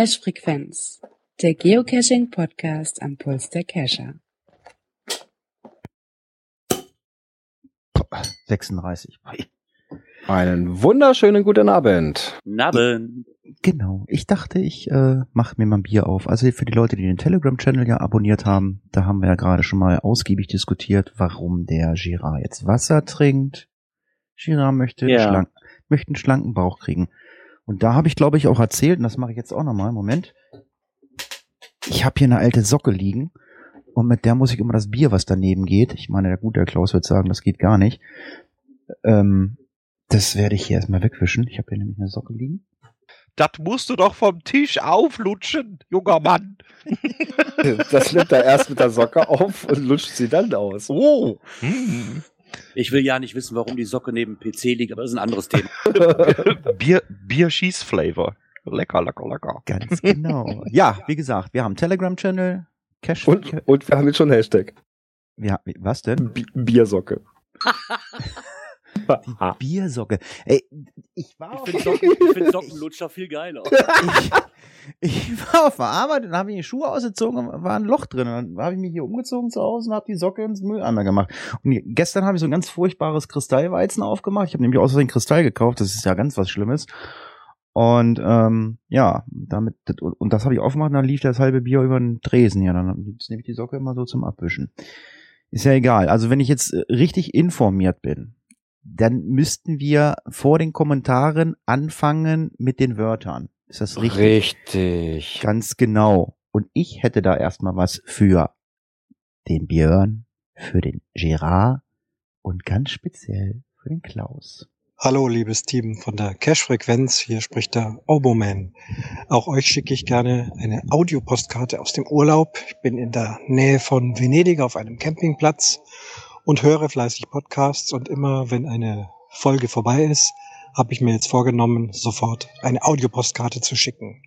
Cache Frequenz, der Geocaching Podcast am Puls der Cacher. 36. Einen wunderschönen guten Abend. Abend. Genau. Ich dachte, ich äh, mache mir mal ein Bier auf. Also für die Leute, die den Telegram-Channel ja abonniert haben, da haben wir ja gerade schon mal ausgiebig diskutiert, warum der Girard jetzt Wasser trinkt. Girard möchte, Ja. schlank, möchte einen schlanken Bauch kriegen. Und da habe ich, glaube ich, auch erzählt, und das mache ich jetzt auch nochmal, Moment. Ich habe hier eine alte Socke liegen und mit der muss ich immer das Bier, was daneben geht. Ich meine, der gute Klaus wird sagen, das geht gar nicht. Ähm, das werde ich hier erstmal wegwischen. Ich habe hier nämlich eine Socke liegen. Das musst du doch vom Tisch auflutschen, junger Mann. Das nimmt er erst mit der Socke auf und lutscht sie dann aus. Oh. Hm. Ich will ja nicht wissen, warum die Socke neben dem PC liegt, aber das ist ein anderes Thema. Bier, Bier-Schieß-Flavor. Lecker, lecker, lecker. Ganz genau. ja, wie gesagt, wir haben einen Telegram-Channel. Cash. Und, und wir haben jetzt schon Hashtag. ja, was denn? Bi Biersocke. Ah. Biersocke. Ey, ich war Ich auf, finde Socken, ich find Sockenlutscher viel geiler. ich, ich war auf der Arbeit und habe ich die Schuhe ausgezogen und war ein Loch drin. Und dann habe ich mich hier umgezogen zu Hause und habe die Socke ins Mülleimer gemacht. Und gestern habe ich so ein ganz furchtbares Kristallweizen aufgemacht. Ich habe nämlich aus Versehen Kristall gekauft. Das ist ja ganz was Schlimmes. Und ähm, ja, damit und das habe ich aufgemacht und dann lief das halbe Bier über den Tresen. Ja, dann nehme ich die Socke immer so zum Abwischen. Ist ja egal. Also wenn ich jetzt äh, richtig informiert bin, dann müssten wir vor den Kommentaren anfangen mit den Wörtern. Ist das richtig? Richtig. Ganz genau. Und ich hätte da erstmal was für den Björn, für den Gerard und ganz speziell für den Klaus. Hallo, liebes Team von der Cash-Frequenz. Hier spricht der Oboman. Auch euch schicke ich gerne eine Audiopostkarte aus dem Urlaub. Ich bin in der Nähe von Venedig auf einem Campingplatz und höre fleißig Podcasts. Und immer, wenn eine Folge vorbei ist, habe ich mir jetzt vorgenommen, sofort eine Audiopostkarte zu schicken.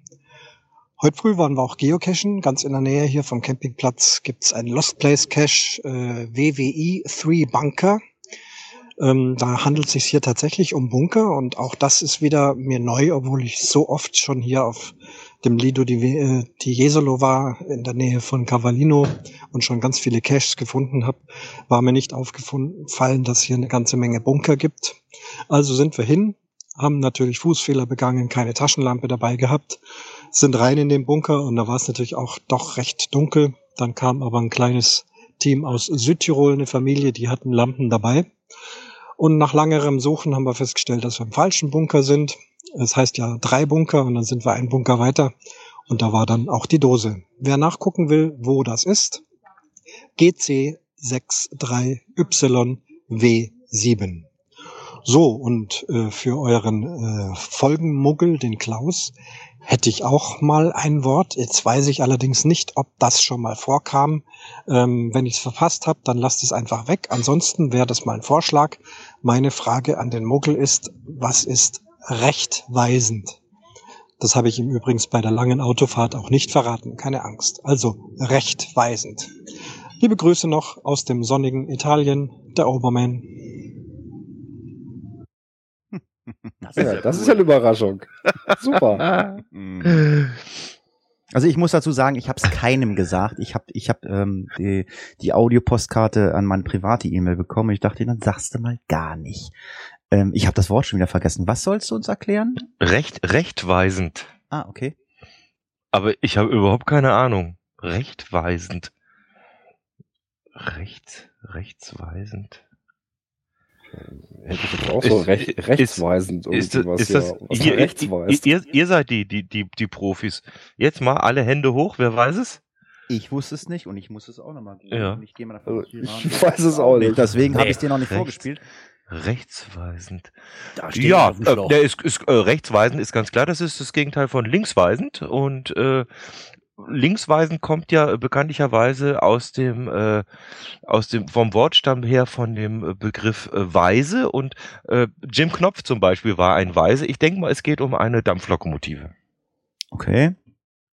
Heute früh waren wir auch geocachen. Ganz in der Nähe hier vom Campingplatz gibt's einen Lost Place Cache äh, WWI 3 Bunker. Ähm, da handelt es sich hier tatsächlich um Bunker und auch das ist wieder mir neu, obwohl ich so oft schon hier auf dem Lido di, äh, di Jesolo war, in der Nähe von Cavallino und schon ganz viele Caches gefunden habe, war mir nicht aufgefallen, dass hier eine ganze Menge Bunker gibt. Also sind wir hin, haben natürlich Fußfehler begangen, keine Taschenlampe dabei gehabt, sind rein in den Bunker und da war es natürlich auch doch recht dunkel. Dann kam aber ein kleines Team aus Südtirol, eine Familie, die hatten Lampen dabei. Und nach langerem Suchen haben wir festgestellt, dass wir im falschen Bunker sind. Es heißt ja drei Bunker und dann sind wir einen Bunker weiter. Und da war dann auch die Dose. Wer nachgucken will, wo das ist, GC63YW7. So, und äh, für euren äh, Folgenmuggel, den Klaus, hätte ich auch mal ein Wort. Jetzt weiß ich allerdings nicht, ob das schon mal vorkam. Ähm, wenn ich es verpasst habe, dann lasst es einfach weg. Ansonsten wäre das mal ein Vorschlag. Meine Frage an den Muggel ist, was ist rechtweisend? Das habe ich ihm übrigens bei der langen Autofahrt auch nicht verraten. Keine Angst. Also rechtweisend. Liebe Grüße noch aus dem sonnigen Italien, der Oberman. Ja, das ist ja eine Überraschung. Super. Also ich muss dazu sagen, ich habe es keinem gesagt. Ich habe ich hab, ähm, die, die Audiopostkarte an meine private E-Mail bekommen. Ich dachte, dann sagst du mal gar nicht. Ähm, ich habe das Wort schon wieder vergessen. Was sollst du uns erklären? Recht, rechtweisend. Ah, okay. Aber ich habe überhaupt keine Ahnung. Rechtweisend. Recht, rechtsweisend. Hätte ich jetzt auch so Ist- recht, ist- rechtsweisend Ist, das, ihr, seid die, die, die, die Profis. Jetzt mal alle Hände hoch, wer weiß es? Ich wusste es nicht und ich muss es auch nochmal Ja. Ich gehe mal davon Also, ich weiß es auch nicht. Deswegen habe Nee, ich es dir noch nicht rechts. vorgespielt. Rechtsweisend. Da steht Ja, äh, der ist, ist äh, rechtsweisend ist ganz klar, das ist das Gegenteil von linksweisend und äh, linksweisend kommt ja bekanntlicherweise aus dem äh, aus dem vom Wortstamm her von dem Begriff äh, Weise und äh, Jim Knopf zum Beispiel war ein Weise. Ich denke mal, es geht um eine Dampflokomotive. Okay.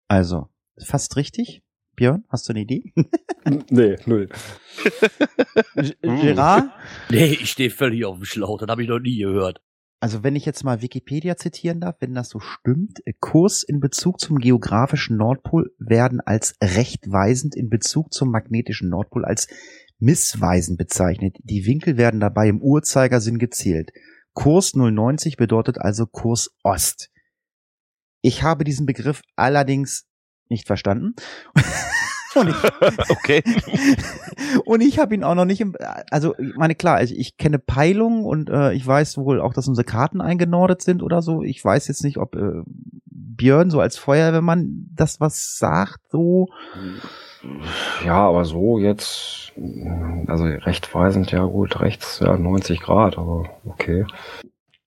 Also, fast richtig. Björn, hast du eine Idee? Nee, null. Gerard? Nee, ich stehe völlig auf dem Schlauch. Das habe ich noch nie gehört. Also wenn ich jetzt mal Wikipedia zitieren darf, wenn das so stimmt, äh, Kurs in Bezug zum geografischen Nordpol werden als rechtweisend in Bezug zum magnetischen Nordpol als missweisend bezeichnet. Die Winkel werden dabei im Uhrzeigersinn gezählt. Kurs 090 bedeutet also Kurs Ost. Ich habe diesen Begriff allerdings nicht verstanden. Und ich, Okay. und ich habe ihn auch noch nicht im, also ich meine klar, also ich kenne Peilungen und äh, ich weiß wohl auch, dass unsere Karten eingenordet sind oder so. Ich weiß jetzt nicht, ob äh, Björn so als Feuerwehrmann das was sagt, so. Ja, aber so jetzt, also rechtweisend, ja gut, rechts, ja, 90 Grad, aber okay.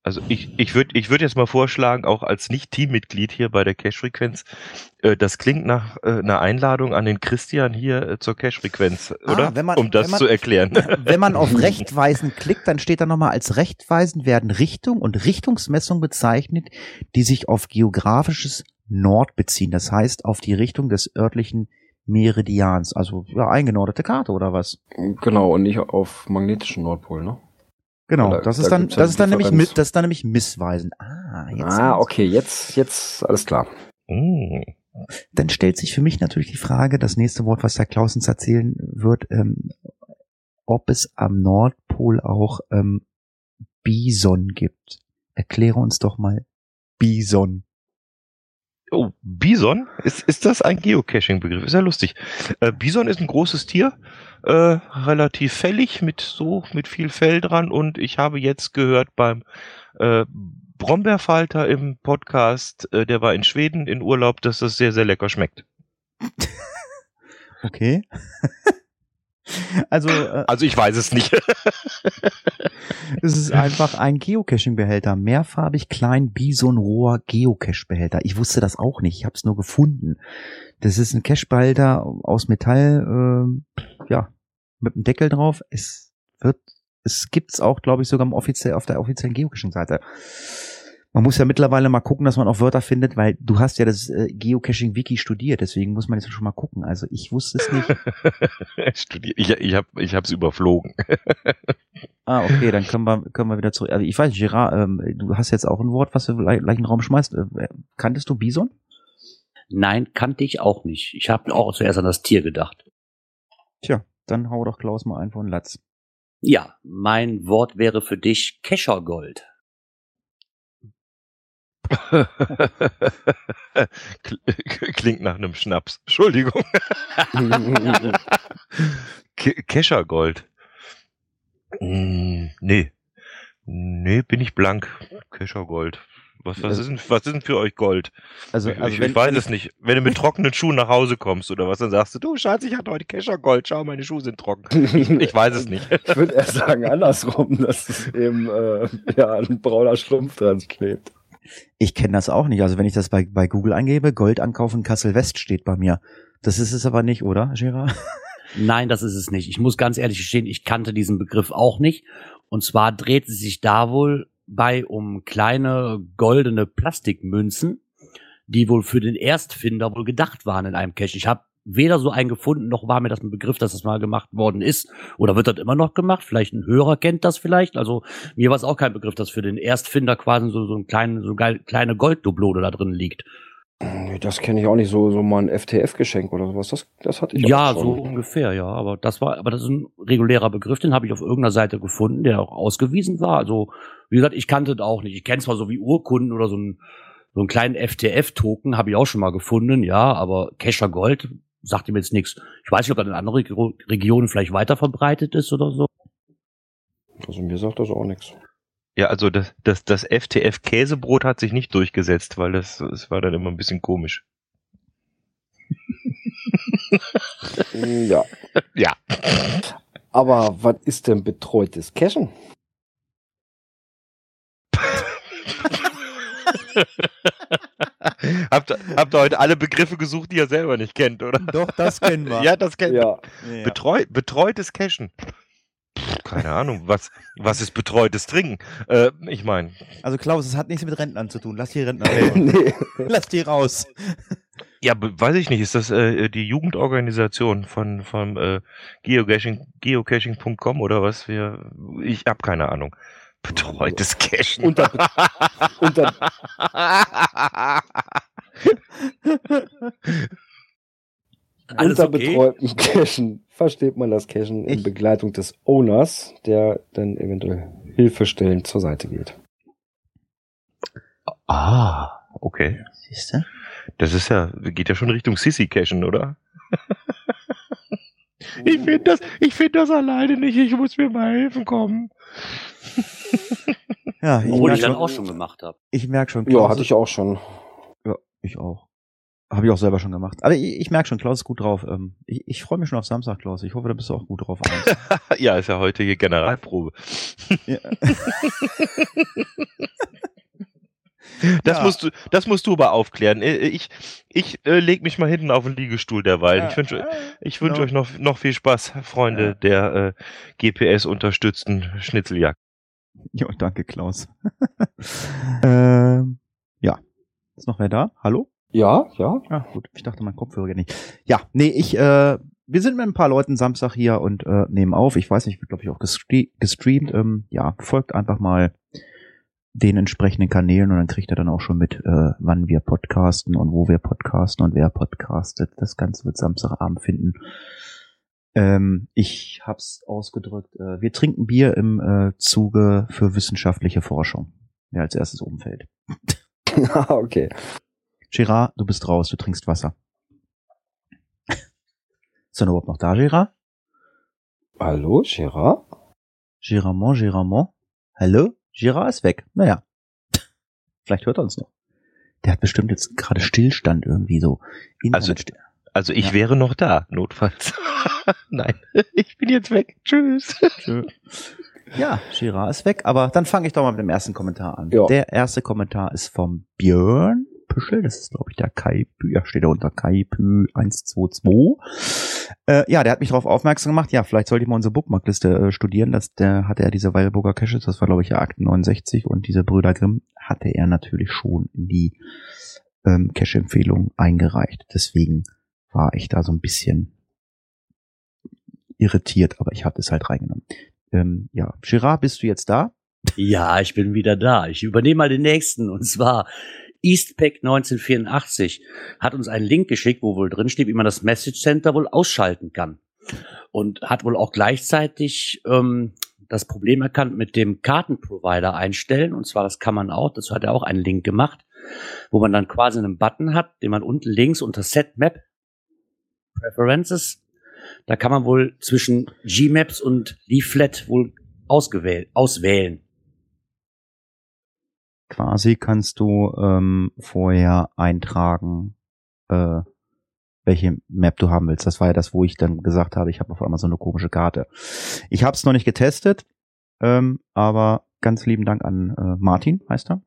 Also ich, ich würde ich würd jetzt mal vorschlagen, auch als Nicht-Teammitglied hier bei der Cash-Frequenz, äh, das klingt nach äh, einer Einladung an den Christian hier äh, zur Cash-Frequenz, Ah, oder? wenn man- um das wenn man- zu erklären. Wenn man auf rechtweisend klickt, dann steht da nochmal als rechtweisend werden Richtung und Richtungsmessung bezeichnet, die sich auf geografisches Nord beziehen. Das heißt auf die Richtung des örtlichen Meridians. Also ja, eingenordete Karte oder was? Genau, und nicht auf magnetischen Nordpol, ne? Genau, Da- das da ist dann, das ist dann nämlich, mit, das ist dann nämlich missweisend. Ah, jetzt. ah, okay, jetzt, jetzt, alles klar. Mm. Dann stellt sich für mich natürlich die Frage, das nächste Wort, was der Klaus uns erzählen wird, ähm, ob es am Nordpol auch ähm, Bison gibt. Erkläre uns doch mal Bison. Oh, Bison? Ist, ist das ein Geocaching-Begriff? Ist ja lustig. Äh, Bison ist ein großes Tier, äh, relativ fällig, mit so, mit viel Fell dran und ich habe jetzt gehört beim äh, Brombeerfalter im Podcast, äh, der war in Schweden in Urlaub, dass das sehr, sehr lecker schmeckt. Okay. Also äh, Also ich weiß es nicht. es ist einfach ein Geocaching-Behälter, mehrfarbig klein Bison-Rohr Geocache-Behälter. Ich wusste das auch nicht, ich habe es nur gefunden. Das ist ein Cache-Behälter aus Metall, äh, ja, mit einem Deckel drauf. Es wird, es gibt's auch, glaube ich, sogar im offiziell, auf der offiziellen Geocaching-Seite. Man muss ja mittlerweile mal gucken, dass man auch Wörter findet, weil du hast ja das äh, Geocaching-Wiki studiert, deswegen muss man jetzt schon mal gucken. Also ich wusste es nicht. Studier ich ich habe ich hab's überflogen. Ah, okay, dann können wir, können wir wieder zurück. Also ich weiß, Gerard, ähm, du hast jetzt auch ein Wort, was du gleich gleich in den Raum schmeißt. Äh, kanntest du Bison? Nein, kannte ich auch nicht. Ich habe auch zuerst an das Tier gedacht. Tja, dann hau doch Klaus mal einfach einen Latz. Ja, mein Wort wäre für dich Keschergold. Kl- Klingt nach einem Schnaps. Entschuldigung. Ke- Keschergold. Mm, nee. Nee, bin ich blank. Keschergold. Was, was, ist denn, was ist denn für euch Gold? Also, ich, also ich, wenn, ich weiß es nicht. Wenn du mit trockenen Schuhen nach Hause kommst oder was, dann sagst du, du Schatz, ich hatte heute Keschergold, schau, meine Schuhe sind trocken. Ich, ich weiß es nicht. Ich würde eher sagen andersrum, dass es eben äh, ja, ein brauner Schlumpf dran klebt. Ich kenne das auch nicht. Also wenn ich das bei, bei Google eingebe, Gold ankaufen Kassel West steht bei mir. Das ist es aber nicht, oder, Gerard? Nein, das ist es nicht. Ich muss ganz ehrlich gestehen, ich kannte diesen Begriff auch nicht. Und zwar dreht es sich da wohl bei um kleine goldene Plastikmünzen, die wohl für den Erstfinder wohl gedacht waren in einem Cache. Ich habe weder so einen gefunden, noch war mir das ein Begriff, dass das mal gemacht worden ist. Oder wird das immer noch gemacht? Vielleicht ein Hörer kennt das vielleicht. Also mir war es auch kein Begriff, dass für den Erstfinder quasi so, so ein kleine, so geil, kleine Golddublone da drin liegt. Das kenne ich auch nicht so, so mal ein FTF-Geschenk oder sowas. Das, das hatte ich Ja, so ungefähr, ja. Aber das war, aber das ist ein regulärer Begriff, den habe ich auf irgendeiner Seite gefunden, der auch ausgewiesen war. Also, wie gesagt, ich kannte das auch nicht. Ich kenne zwar so wie Urkunden oder so einen, so einen kleinen FTF-Token, habe ich auch schon mal gefunden, ja, aber Kescher Gold sagt ihm jetzt nichts. Ich weiß nicht, ob das in anderen Reg- Regionen vielleicht weiter verbreitet ist oder so. Also mir sagt das auch nichts. Ja, also das, das, das FTF-Käsebrot hat sich nicht durchgesetzt, weil das, das war dann immer ein bisschen komisch. Ja. Ja. Aber was ist denn betreutes Cashen? habt, ihr- habt ihr heute alle Begriffe gesucht, die ihr selber nicht kennt, oder? Doch, das kennen wir. Ja, das kennt Ja. Ja. Betreu, betreutes Cashen. Pff, Keine Ahnung, was, was ist betreutes Trinken? Äh, ich meine, Also Klaus, es hat nichts mit Rentnern zu tun. Lass die Rentner reden. nee. Lass die raus. ja, weiß ich nicht, ist das äh, die Jugendorganisation von vom äh, Geocaching, geocaching.com oder was? Wir, ich habe keine Ahnung. Betreutes Cashen. Unter, unter, Alles unter okay? betreutem Cashen versteht man das Cashen in Begleitung des Owners, der dann eventuell hilfestellend zur Seite geht. ah, okay. Siehst du? Das ist ja, geht ja schon Richtung Sissy Cashen, oder? Ich finde das, ich finde das alleine nicht. Ich muss mir mal helfen kommen. Ja, ich Obwohl ich dann auch schon gemacht habe. ich merk schon. Ja, Klaus hatte ist- ich auch schon. Ja, ich auch. Habe ich auch selber schon gemacht. Aber ich, ich merke schon, Klaus ist gut drauf. Ähm, ich ich freue mich schon auf Samstag, Klaus. Ich hoffe, da bist du auch gut drauf. ja, ist ja heute hier Generalprobe. ja. Das Ja. musst du, das musst du aber aufklären. Äh, Ich, ich äh, leg mich mal hinten auf den Liegestuhl derweil. Ich wünsche, ich wünsche Genau. euch noch, noch viel Spaß, Freunde Ja. der äh, GPS unterstützten Schnitzeljagd. Jo, danke, Klaus. ähm, ja. Ist noch wer da? Hallo? Ja, ja. Ah, gut. Ich dachte, mein Kopfhörer geht nicht. Ja, nee, ich, äh, wir sind mit ein paar Leuten Samstag hier und äh, nehmen auf. Ich weiß nicht, wird, glaube ich, auch gestre gestreamt. Ähm, ja, folgt einfach mal den entsprechenden Kanälen und dann kriegt ihr dann auch schon mit, äh, wann wir podcasten und wo wir podcasten und wer podcastet. Das Ganze wird Samstagabend finden. Ähm, ich hab's ausgedrückt. Äh, wir trinken Bier im äh, Zuge für wissenschaftliche Forschung. Wer als erstes umfällt. Ah, okay. Gerard, du bist raus, du trinkst Wasser. Ist er überhaupt noch da, Gerard? Hallo, Gerard? Giramont, Giramont. Hallo? Girard ist weg. Naja. Vielleicht hört er uns noch. Der hat bestimmt jetzt gerade Stillstand irgendwie so. Also- Also ich Ja. wäre noch da, notfalls. Nein, ich bin jetzt weg. Tschüss. Tschö. Ja, Girard ist weg, aber dann fange ich doch mal mit dem ersten Kommentar an. Ja. Der erste Kommentar ist vom Björn Püschel, das ist glaube ich der Kaipü, ja steht da unter Kaipü 122. Äh, ja, der hat mich darauf aufmerksam gemacht, ja, vielleicht sollte ich mal unsere Bookmarkliste äh, studieren, das, der hatte er diese Weilburger Caches, das war glaube ich ja Akten 69 und diese Brüder Grimm hatte er natürlich schon in die ähm, Cache-Empfehlung eingereicht. Deswegen war ich da so ein bisschen irritiert, aber ich hatte es halt reingenommen. Ähm, ja, Girard, bist du jetzt da? Ja, ich bin wieder da. Ich übernehme mal den nächsten. Und zwar Eastpack 1984 hat uns einen Link geschickt, wo wohl drin steht, wie man das Message Center wohl ausschalten kann. Und hat wohl auch gleichzeitig ähm, das Problem erkannt mit dem Kartenprovider einstellen. Und zwar, das kann man auch, dazu hat er auch einen Link gemacht, wo man dann quasi einen Button hat, den man unten links unter Set Map Preferences, da kann man wohl zwischen Gmaps und Leaflet wohl ausgewählt, auswählen. Quasi kannst du ähm, vorher eintragen, äh, welche Map du haben willst. Das war ja das, wo ich dann gesagt habe, ich habe auf einmal so eine komische Karte. Ich habe es noch nicht getestet, ähm, aber ganz lieben Dank an äh, Martin, heißt er.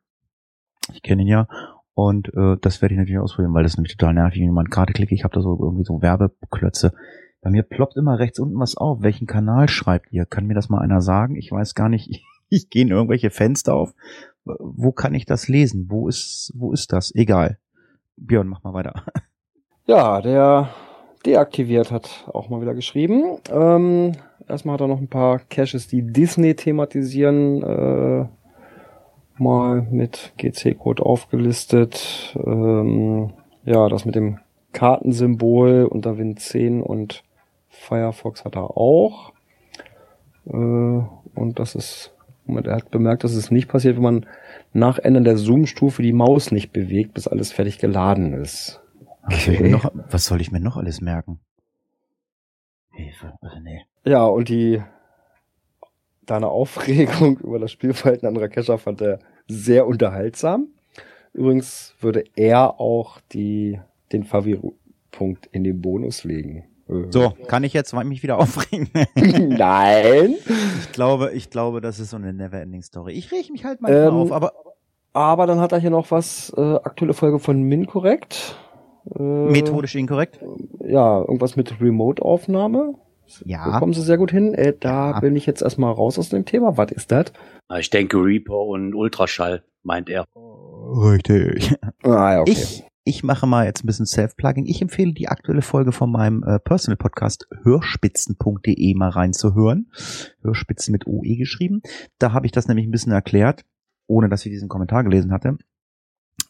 Ich kenne ihn ja. Und äh, das werde ich natürlich ausprobieren, weil das ist nämlich total nervig, wenn ich mal eine Karte klicke. Ich habe da so irgendwie so Werbeklötze. Bei mir ploppt immer rechts unten was auf. Welchen Kanal schreibt ihr? Kann mir das mal einer sagen? Ich weiß gar nicht. Ich gehe in irgendwelche Fenster auf. Wo kann ich das lesen? Wo ist, wo ist das? Egal. Björn, mach mal weiter. Ja, der deaktiviert hat auch mal wieder geschrieben. Ähm, erstmal hat er noch ein paar Caches, die Disney thematisieren, äh, mal mit GC-Code aufgelistet. Ähm, ja, das mit dem Kartensymbol unter Win 10 und Firefox hat er auch. Äh, und das ist, Moment, er hat bemerkt, dass es nicht passiert, wenn man nach Ende der Zoom-Stufe die Maus nicht bewegt, bis alles fertig geladen ist. Was soll, ich mir Okay. noch, was soll ich mir noch alles merken? Hilfe. Also nee. Ja, und die deine Aufregung über das Spielverhalten anderer Cacher fand er sehr unterhaltsam. Übrigens würde er auch die, den Favi-Punkt in den Bonus legen. Äh, So, kann ich jetzt mich wieder aufregen? Nein. ich glaube, ich glaube, das ist so eine Neverending Story. Ich reg mich halt mal Ähm, auf, aber Aber dann hat er hier noch was, äh, aktuelle Folge von Minkorrekt. Äh, methodisch inkorrekt. Ja, irgendwas mit Remote-Aufnahme. Ja. Bekommen sie sehr gut hin. Äh, da Ja. bin ich jetzt erstmal raus aus dem Thema. Was ist das? Ich denke Reaper und Ultraschall, meint er. Richtig. Ah, ja, okay. Ich, ich mache mal jetzt ein bisschen Self-Plugging. Ich empfehle die aktuelle Folge von meinem äh, Personal Podcast hörspitzen.de mal reinzuhören. Hörspitzen mit OE geschrieben. Da habe ich das nämlich ein bisschen erklärt, ohne dass ich diesen Kommentar gelesen hatte.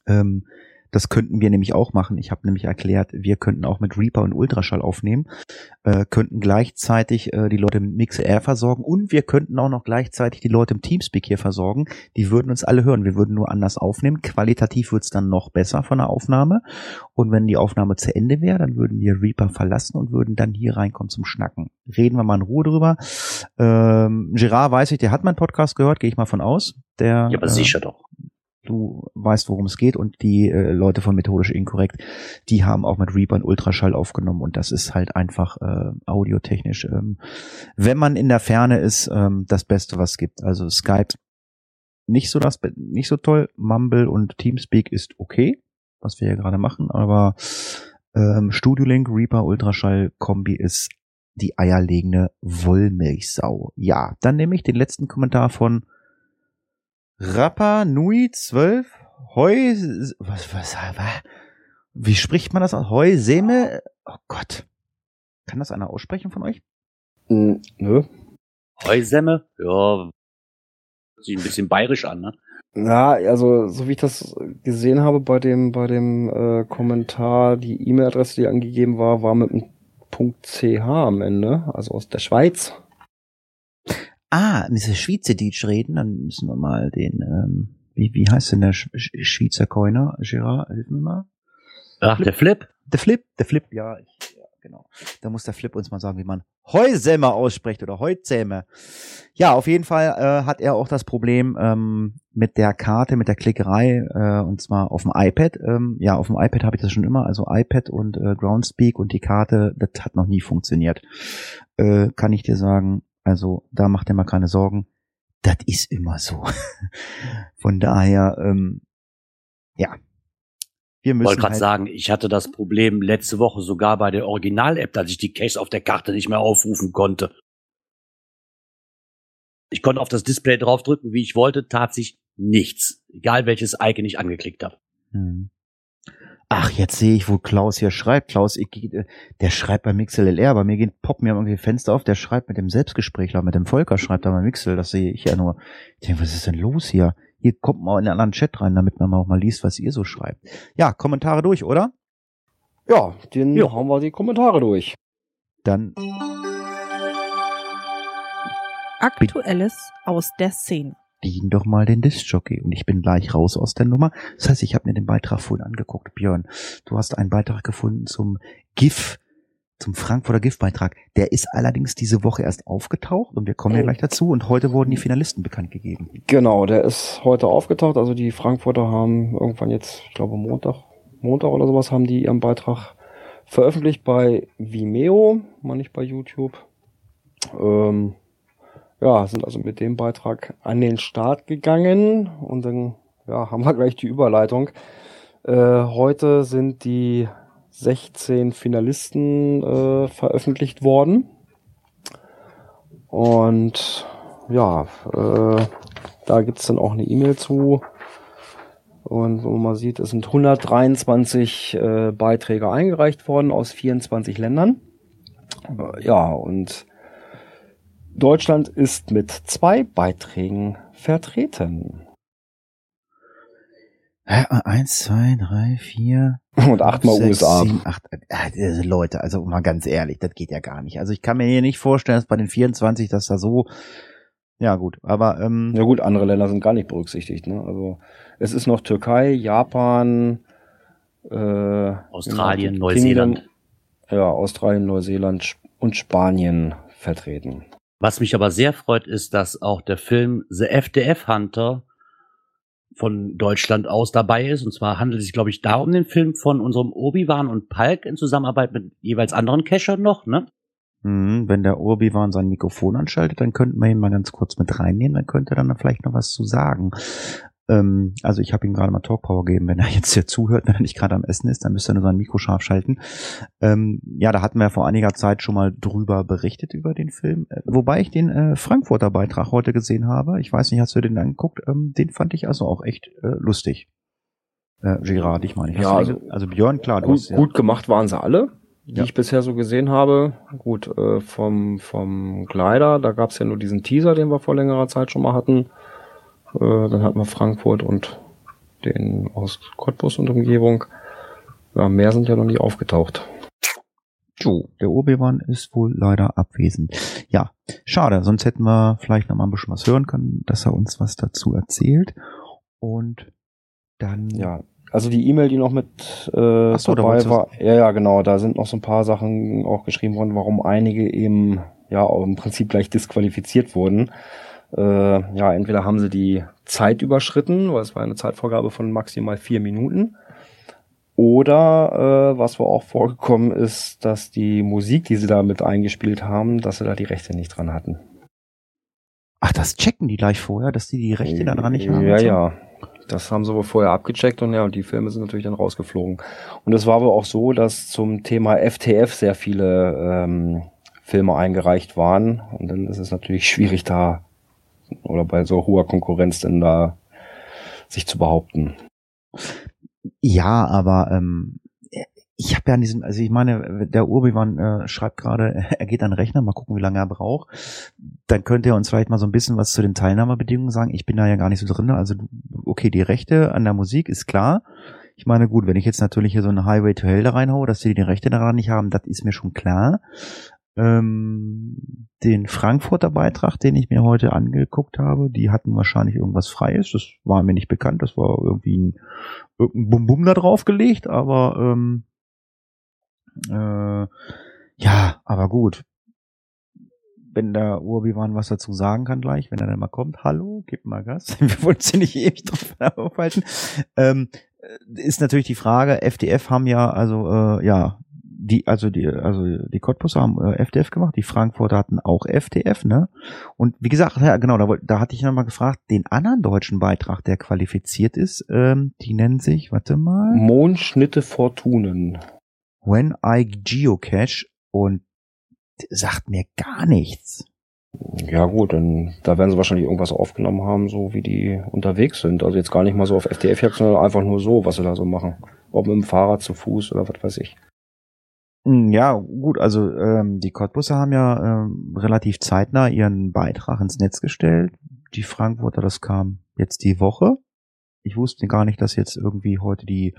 Ähm, das könnten wir nämlich auch machen. Ich habe nämlich erklärt, wir könnten auch mit Reaper und Ultraschall aufnehmen, äh, könnten gleichzeitig äh, die Leute mit MixR versorgen und wir könnten auch noch gleichzeitig die Leute im Teamspeak hier versorgen. Die würden uns alle hören. Wir würden nur anders aufnehmen. Qualitativ wird's dann noch besser von der Aufnahme. Und wenn die Aufnahme zu Ende wäre, dann würden wir Reaper verlassen und würden dann hier reinkommen zum Schnacken. Reden wir mal in Ruhe drüber. Ähm, Gerard weiß ich, der hat meinen Podcast gehört, gehe ich mal von aus. Der, Ja, aber äh, sicher doch. Du weißt, worum es geht und die äh, Leute von Methodisch Inkorrekt, die haben auch mit Reaper und Ultraschall aufgenommen und das ist halt einfach äh, audiotechnisch, ähm, wenn man in der Ferne ist, ähm, das Beste, was es gibt. Also Skype nicht so das, nicht so toll, Mumble und Teamspeak ist okay, was wir hier gerade machen, aber ähm, Studio Link, Reaper, Ultraschall Kombi ist die eierlegende Wollmilchsau. Ja, dann nehme ich den letzten Kommentar von Rapa Nui 12 Heu was was was wie spricht man das aus? Heu Seme Oh Gott. Kann das einer aussprechen von euch? Hm, nö. Heusemme, ja, hört sich ein bisschen bayerisch an, ne? Ja, also so wie ich das gesehen habe bei dem bei dem äh, Kommentar, die E-Mail-Adresse, die angegeben war, war mit einem .ch am Ende, also aus der Schweiz. Ah, müssen Schweizerdeutsch reden, dann müssen wir mal den ähm, wie wie heißt denn der Sch Sch Schweizer Coiner? Gerard, hilf mir mal. Ach, der Flip? Der Flip, der Flip, ja, ich, ja, genau. Da muss der Flip uns mal sagen, wie man Heusämer ausspricht oder Heuzämer. Ja, auf jeden Fall äh, hat er auch das Problem ähm, mit der Karte, mit der Klickerei, äh, und zwar auf dem iPad. Ähm, ja, auf dem iPad habe ich das schon immer, also iPad und äh, Groundspeak und die Karte, das hat noch nie funktioniert. Äh, kann ich dir sagen, also da macht er mal keine Sorgen. Das ist immer so. Von daher, ähm, ja. Wir Ich müssen wollte gerade halt, sagen, ich hatte das Problem letzte Woche sogar bei der Original-App, dass ich die Cache auf der Karte nicht mehr aufrufen konnte. Ich konnte auf das Display draufdrücken, wie ich wollte, tat sich nichts. Egal welches Icon ich angeklickt habe. Hm. Ach, jetzt sehe ich, wo Klaus hier schreibt. Klaus, ich, äh, der schreibt bei MixLLR. Bei mir geht Pop mir irgendwie Fenster auf. Der schreibt mit dem Selbstgesprächler, mit dem Volker schreibt er bei Mixel. Das sehe ich ja nur. Ich denke, was ist denn los hier? Hier kommt mal in einen anderen Chat rein, damit man mal auch mal liest, was ihr so schreibt. Ja, Kommentare durch, oder? Ja, den Ja. haben wir die Kommentare durch. Dann Aktuelles aus der Szene. Dien doch mal den Discjockey. Und ich bin gleich raus aus der Nummer. Das heißt, ich habe mir den Beitrag vorhin angeguckt. Björn, du hast einen Beitrag gefunden zum GIF, zum Frankfurter GIF-Beitrag. Der ist allerdings diese Woche erst aufgetaucht und wir kommen ja Oh. gleich dazu. Und heute wurden die Finalisten bekannt gegeben. Genau, der ist heute aufgetaucht. Also die Frankfurter haben irgendwann jetzt, ich glaube Montag, Montag oder sowas, haben die ihren Beitrag veröffentlicht bei Vimeo, mal nicht bei YouTube. Ähm, ja, sind also mit dem Beitrag an den Start gegangen und dann ja, haben wir gleich die Überleitung. Äh, heute sind die 16 Finalisten äh, veröffentlicht worden. Und ja, äh, da gibt's dann auch eine E-Mail zu. Und wo man sieht, es sind 123 äh, Beiträge eingereicht worden aus 24 Ländern. Äh, ja, und Deutschland ist mit zwei Beiträgen vertreten. Eins, zwei, drei, vier, Und achtmal USA. sieben, acht. Äh, diese Leute, also mal ganz ehrlich, das geht ja gar nicht. Also ich kann mir hier nicht vorstellen, dass bei den 24, dass da so, ja gut, aber ähm, Ja gut, andere Länder sind gar nicht berücksichtigt. Ne? Also es ist noch Türkei, Japan, äh, Australien, Neuseeland. Kingdom, Ja, Australien, Neuseeland und Spanien vertreten. Was mich aber sehr freut, ist, dass auch der Film The FDF Hunter von Deutschland aus dabei ist. Und zwar handelt es sich, glaube ich, da um den Film von unserem Obi-Wan und Palk in Zusammenarbeit mit jeweils anderen Cachern noch, ne? Mhm, Wenn der Urbi-Wan sein Mikrofon anschaltet, dann könnten wir ihn mal ganz kurz mit reinnehmen, dann könnte er dann vielleicht noch was zu sagen. Ähm, also ich habe ihm gerade mal Talkpower gegeben, wenn er jetzt hier zuhört, wenn er nicht gerade am Essen ist, dann müsste er nur sein Mikro scharf schalten. Ähm, ja, da hatten wir vor einiger Zeit schon mal drüber berichtet über den Film, Äh, wobei ich den äh, Frankfurter Beitrag heute gesehen habe. Ich weiß nicht, hast du den angeguckt? Ähm, den fand ich also auch echt äh, lustig. Äh, Gerard, ich meine. Hast Ja, also- ge- also Björn, klar, du Gut, hast ja. gut gemacht waren sie alle, die Ja. ich bisher so gesehen habe. Gut, äh, vom, vom Kleider, da gab's ja nur diesen Teaser, den wir vor längerer Zeit schon mal hatten. Äh, dann hatten wir Frankfurt und den aus Cottbus und Umgebung. Ja, mehr sind ja noch nie aufgetaucht. Jo, der Obi-Wan ist wohl leider abwesend. Ja, schade, sonst hätten wir vielleicht noch mal ein bisschen was hören können, dass er uns was dazu erzählt. Und dann, Ja, also die E-Mail, die noch mit äh, so, da dabei war, ja, ja, genau, da sind noch so ein paar Sachen auch geschrieben worden, warum einige eben ja auch im Prinzip gleich disqualifiziert wurden. Äh, ja, entweder haben sie die Zeit überschritten, weil es war eine Zeitvorgabe von maximal vier Minuten. Oder äh, was wohl auch vorgekommen ist, dass die Musik, die sie da mit eingespielt haben, dass sie da die Rechte nicht dran hatten. ach, das checken die gleich vorher, dass die die Rechte da dran nicht haben. Ja, so? ja. Das haben sie wohl vorher abgecheckt und ja, und die Filme sind natürlich dann rausgeflogen. Und es war wohl auch so, dass zum Thema FTF sehr viele ähm, Filme eingereicht waren. Und dann ist es natürlich schwierig da oder bei so hoher Konkurrenz denn da sich zu behaupten. Ja, aber ähm, ich habe ja an diesem, also ich meine, der Urbiwan äh, schreibt gerade, er geht an den Rechner, mal gucken, wie lange er braucht. Dann könnte er uns vielleicht mal so ein bisschen was zu den Teilnahmebedingungen sagen. Ich bin da ja gar nicht so drin. Also okay, die Rechte an der Musik ist klar. Ich meine, gut, wenn ich jetzt natürlich hier so eine Highway to Hell da reinhaue, dass die die Rechte daran nicht haben, das ist mir schon klar. Ähm, den Frankfurter Beitrag, den ich mir heute angeguckt habe, die hatten wahrscheinlich irgendwas Freies. Das war mir nicht bekannt. Das war irgendwie ein, irgendein Bum-Bum da drauf gelegt, aber ähm, äh, ja, aber gut. Wenn der Urbiwan was dazu sagen kann gleich, wenn er dann mal kommt, hallo, gib mal Gas. Wir wollen sie nicht ewig drauf aufhalten. Ähm, äh, ist natürlich die Frage, FDF haben ja, also äh, ja, die, also die, also die Cottbusser haben äh, FDF gemacht, die Frankfurter hatten auch FDF, ne? Und wie gesagt, ja genau, da, da hatte ich nochmal gefragt, den anderen deutschen Beitrag, der qualifiziert ist, ähm, die nennen sich, warte mal. Mondschnitte Fortunen. When I Geocache und sagt mir gar nichts. Ja gut, dann da werden sie wahrscheinlich irgendwas aufgenommen haben, so wie die unterwegs sind. Also jetzt gar nicht mal so auf FDF-Jagd, sondern einfach nur so, was sie da so machen. Ob mit dem Fahrrad zu Fuß oder was weiß ich. Hm, Ja, gut, also ähm, die Cottbusser haben ja ähm, relativ zeitnah ihren Beitrag ins Netz gestellt. Die Frankfurter, das kam jetzt die Woche. Ich wusste gar nicht, dass jetzt irgendwie heute die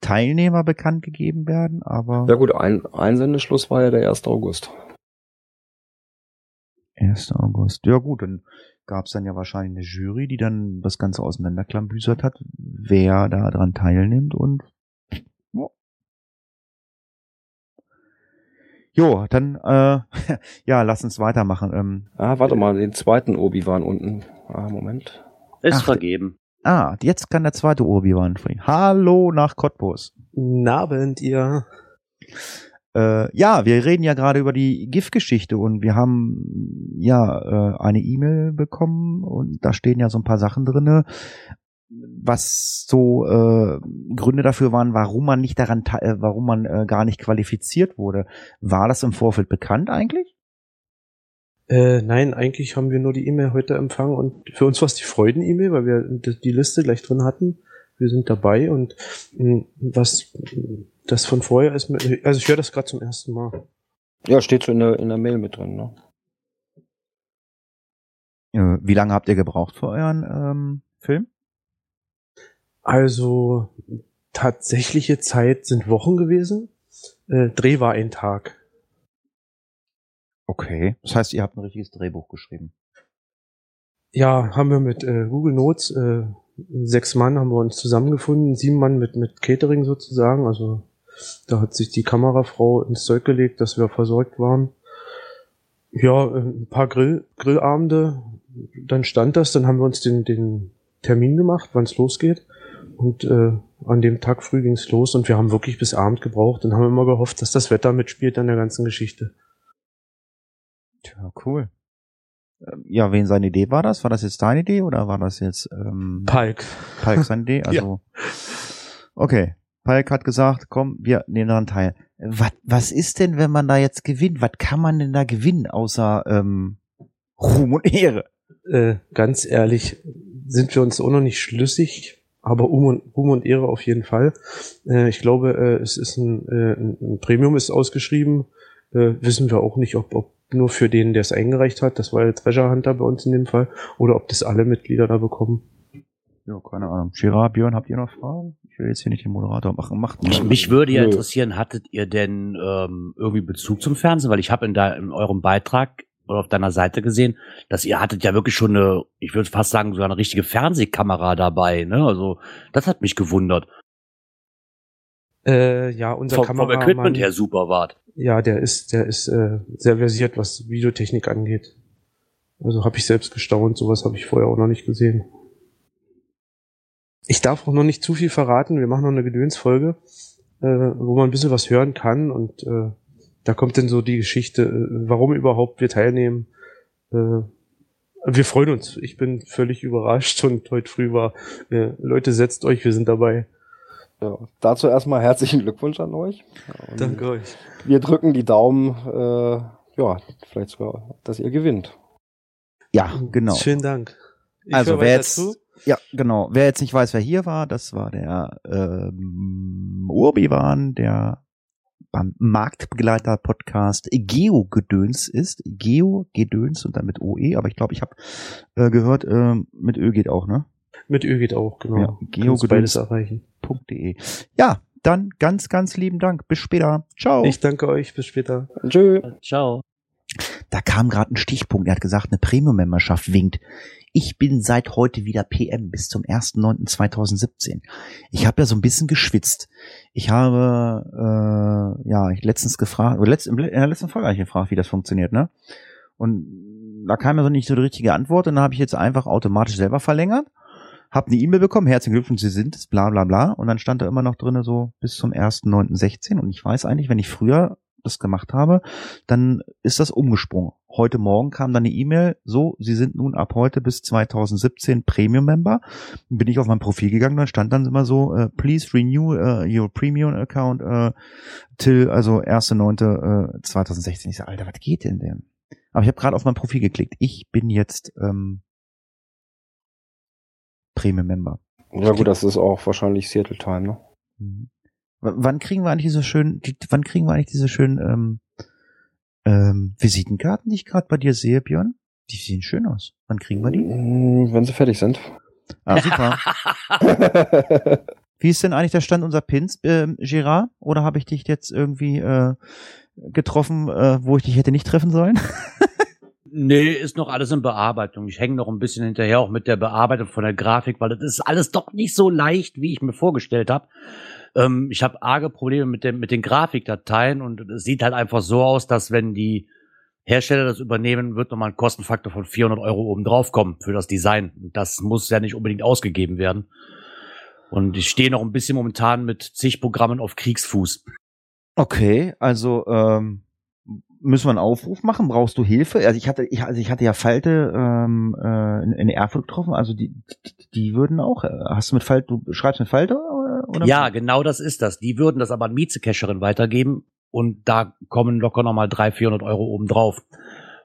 Teilnehmer bekannt gegeben werden, aber Ja gut, ein Einsendeschluss war ja der 1. August. 1. August. Ja gut, dann gab es dann ja wahrscheinlich eine Jury, die dann das Ganze auseinanderklambüsert hat, wer da dran teilnimmt und ja. Jo, dann äh, ja, lass uns weitermachen. Ähm, Ah, warte mal, den zweiten Obi-Wan unten. Ah, Moment. Ist Ach, vergeben. ah, jetzt kann der zweite Obi-Wan springen. Hallo nach Cottbus. Nabend, ihr. Äh, ja, wir reden ja gerade über die GIF-Geschichte und wir haben ja äh, eine E-Mail bekommen und da stehen ja so ein paar Sachen drinne, was so äh, Gründe dafür waren, warum man nicht daran, äh, warum man äh, gar nicht qualifiziert wurde. War das im Vorfeld bekannt eigentlich? Äh, nein, eigentlich haben wir nur die E-Mail heute empfangen und für uns war es die Freuden-E-Mail, weil wir die Liste gleich drin hatten. Wir sind dabei und mh, was mh, das von vorher ist, also ich höre das gerade zum ersten Mal. Ja, steht so in der, in der Mail mit drin, ne? Äh, wie lange habt ihr gebraucht für euren ähm, Film? Also tatsächliche Zeit sind Wochen gewesen. Äh, Dreh war ein Tag. Okay. Das heißt, ihr habt ein richtiges Drehbuch geschrieben. Ja, haben wir mit äh, Google Notes äh, sechs Mann haben wir uns zusammengefunden, sieben Mann mit mit Catering sozusagen. Also da hat sich die Kamerafrau ins Zeug gelegt, dass wir versorgt waren. Ja, äh, ein paar Grill Grillabende. Dann stand das, dann haben wir uns den den Termin gemacht, wann es losgeht. Und äh, an dem Tag früh ging es los und wir haben wirklich bis Abend gebraucht und haben immer gehofft, dass das Wetter mitspielt an der ganzen Geschichte. Tja, cool. Ähm, Ja, wen seine Idee war das? War das jetzt deine Idee oder war das jetzt ähm, Palk. Palk seine Idee? Also, okay. Palk hat gesagt, komm, wir nehmen daran teil. Was, was ist denn, wenn man da jetzt gewinnt? Was kann man denn da gewinnen, außer ähm, Ruhm und Ehre? äh, ganz ehrlich, sind wir uns auch noch nicht schlüssig. Aber Ruhm und, Ruhm und Ehre auf jeden Fall. Äh, ich glaube, äh, es ist ein, äh, ein Premium ist ausgeschrieben. Äh, wissen wir auch nicht, ob, ob nur für den, der es eingereicht hat, das war ja Treasure Hunter bei uns in dem Fall, oder ob das alle Mitglieder da bekommen. Ja, keine Ahnung. Gerard, Björn, habt ihr noch Fragen? Ich will jetzt hier nicht den Moderator machen. Macht Mich, mich würde ja interessieren, hattet ihr denn ähm, irgendwie Bezug zum Fernsehen? Weil ich habe in, da in eurem Beitrag oder auf deiner Seite gesehen, dass ihr hattet ja wirklich schon eine, ich würde fast sagen, sogar eine richtige Fernsehkamera dabei. Ne? Also das hat mich gewundert. Äh, ja, unser Vom, vom Kameramann, Equipment her super wart. ja, der ist, der ist äh, sehr versiert, was Videotechnik angeht. Also habe ich selbst gestaunt, sowas habe ich vorher auch noch nicht gesehen. Ich darf auch noch nicht zu viel verraten, wir machen noch eine Gedönsfolge, äh, wo man ein bisschen was hören kann und äh, da kommt dann so die Geschichte, äh, warum überhaupt wir teilnehmen. Äh, wir freuen uns. Ich bin völlig überrascht und heute früh war, äh, Leute, setzt euch, wir sind dabei. Ja, dazu erstmal herzlichen Glückwunsch an euch. Und Danke euch. Wir drücken die Daumen, äh, ja, vielleicht sogar, dass ihr gewinnt. Ja, genau. Vielen Dank. Ich Also wer jetzt, ja, genau. Wer jetzt nicht weiß, wer hier war, das war der ähm, Urbiwan, der beim Marktbegleiter-Podcast Geo-Gedöns ist. Geo-Gedöns und dann mit OE, aber ich glaube, ich habe äh, gehört, ähm, mit Ö geht auch, ne? Mit Ö geht auch, genau. Ja, Kannst Geogedöns. beides erreichen. .de. Ja, dann ganz, ganz lieben Dank. Bis später. Ciao. Ich danke euch, bis später. Tschö. Ciao. Da kam gerade ein Stichpunkt. Er hat gesagt, eine Premium-Memberschaft winkt. Ich bin seit heute wieder PM bis zum 1.9.2017. Ich habe ja so ein bisschen geschwitzt. Ich habe, äh, ja, ich letztens gefragt, oder letzt, in der letzten Folge habe ich gefragt, wie das funktioniert, ne? Und da kam ja so nicht so die richtige Antwort und dann habe ich jetzt einfach automatisch selber verlängert. Hab eine E-Mail bekommen, herzlichen Glückwunsch, Sie sind es, bla bla bla. Und dann stand da immer noch drinne so bis zum 1.9.16. Und ich weiß eigentlich, wenn ich früher das gemacht habe, dann ist das umgesprungen. Heute Morgen kam dann eine E-Mail, so, Sie sind nun ab heute bis 2017 Premium-Member. Bin ich auf mein Profil gegangen, dann stand dann immer so, äh, please renew uh, your Premium Account uh, till, also 1.9.2016. Äh, 2016. ich sag, Alter, was geht denn denn? Aber ich habe gerade auf mein Profil geklickt. Ich bin jetzt ähm, Premium-Member. Ja gut, das ist auch wahrscheinlich Seattle Time, ne? Mhm. Wann kriegen wir eigentlich diese schönen, die, wann kriegen wir eigentlich diese schönen ähm, ähm, Visitenkarten, die ich gerade bei dir sehe, Björn? Die sehen schön aus. Wann kriegen wir die? Mm, Wenn sie fertig sind. Ah, super. Wie ist denn eigentlich der Stand unserer Pins, ähm, Gerard? Oder habe ich dich jetzt irgendwie äh, getroffen, äh, wo ich dich hätte nicht treffen sollen? Nee, ist noch alles in Bearbeitung. Ich hänge noch ein bisschen hinterher, auch mit der Bearbeitung von der Grafik, weil das ist alles doch nicht so leicht, wie ich mir vorgestellt habe. Ähm, ich habe arge Probleme mit, dem, mit den Grafikdateien und es sieht halt einfach so aus, dass wenn die Hersteller das übernehmen, wird nochmal ein Kostenfaktor von 400 Euro oben drauf kommen für das Design. Und das muss ja nicht unbedingt ausgegeben werden. Und ich stehe noch ein bisschen momentan mit zig Programmen auf Kriegsfuß. Okay, also ähm, müssen wir einen Aufruf machen? Brauchst du Hilfe? Also ich hatte, ich, also ich hatte ja Falte ähm, äh, in, in Erfurt getroffen, also die, die, die würden auch. Äh, hast du mit Falte, du schreibst mit Falte oder? Ja, genau das ist das. Die würden das aber an Mieze-Cacherin weitergeben und da kommen locker nochmal 300, 400 Euro oben drauf.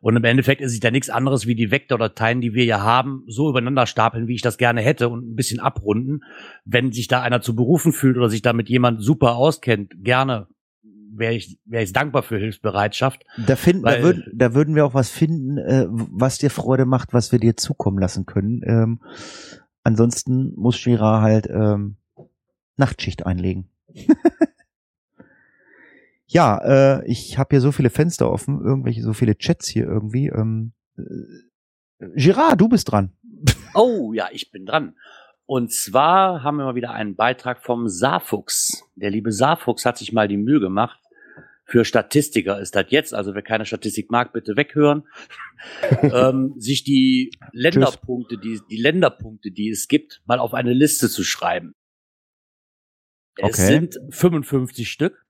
Und im Endeffekt ist es ja nichts anderes wie die Vektordateien, die wir ja haben, so übereinander stapeln, wie ich das gerne hätte und ein bisschen abrunden. Wenn sich da einer zu berufen fühlt oder sich da mit jemand super auskennt, gerne wäre ich, wäre ich dankbar für Hilfsbereitschaft. Da finden, da würden, da würden wir auch was finden, äh, was dir Freude macht, was wir dir zukommen lassen können. Ähm, ansonsten muss Girard halt ähm, Nachtschicht einlegen. ja, äh, ich habe hier so viele Fenster offen, irgendwelche so viele Chats hier irgendwie. Ähm, äh, Girard, du bist dran. Oh, ja, ich bin dran. Und zwar haben wir mal wieder einen Beitrag vom Saarfuchs. Der liebe Saarfuchs hat sich mal die Mühe gemacht. Für Statistiker ist das jetzt, also wer keine Statistik mag, bitte weghören. ähm, sich die Länderpunkte, die, die Länderpunkte, die es gibt, mal auf eine Liste zu schreiben. Es Okay. sind 55 Stück.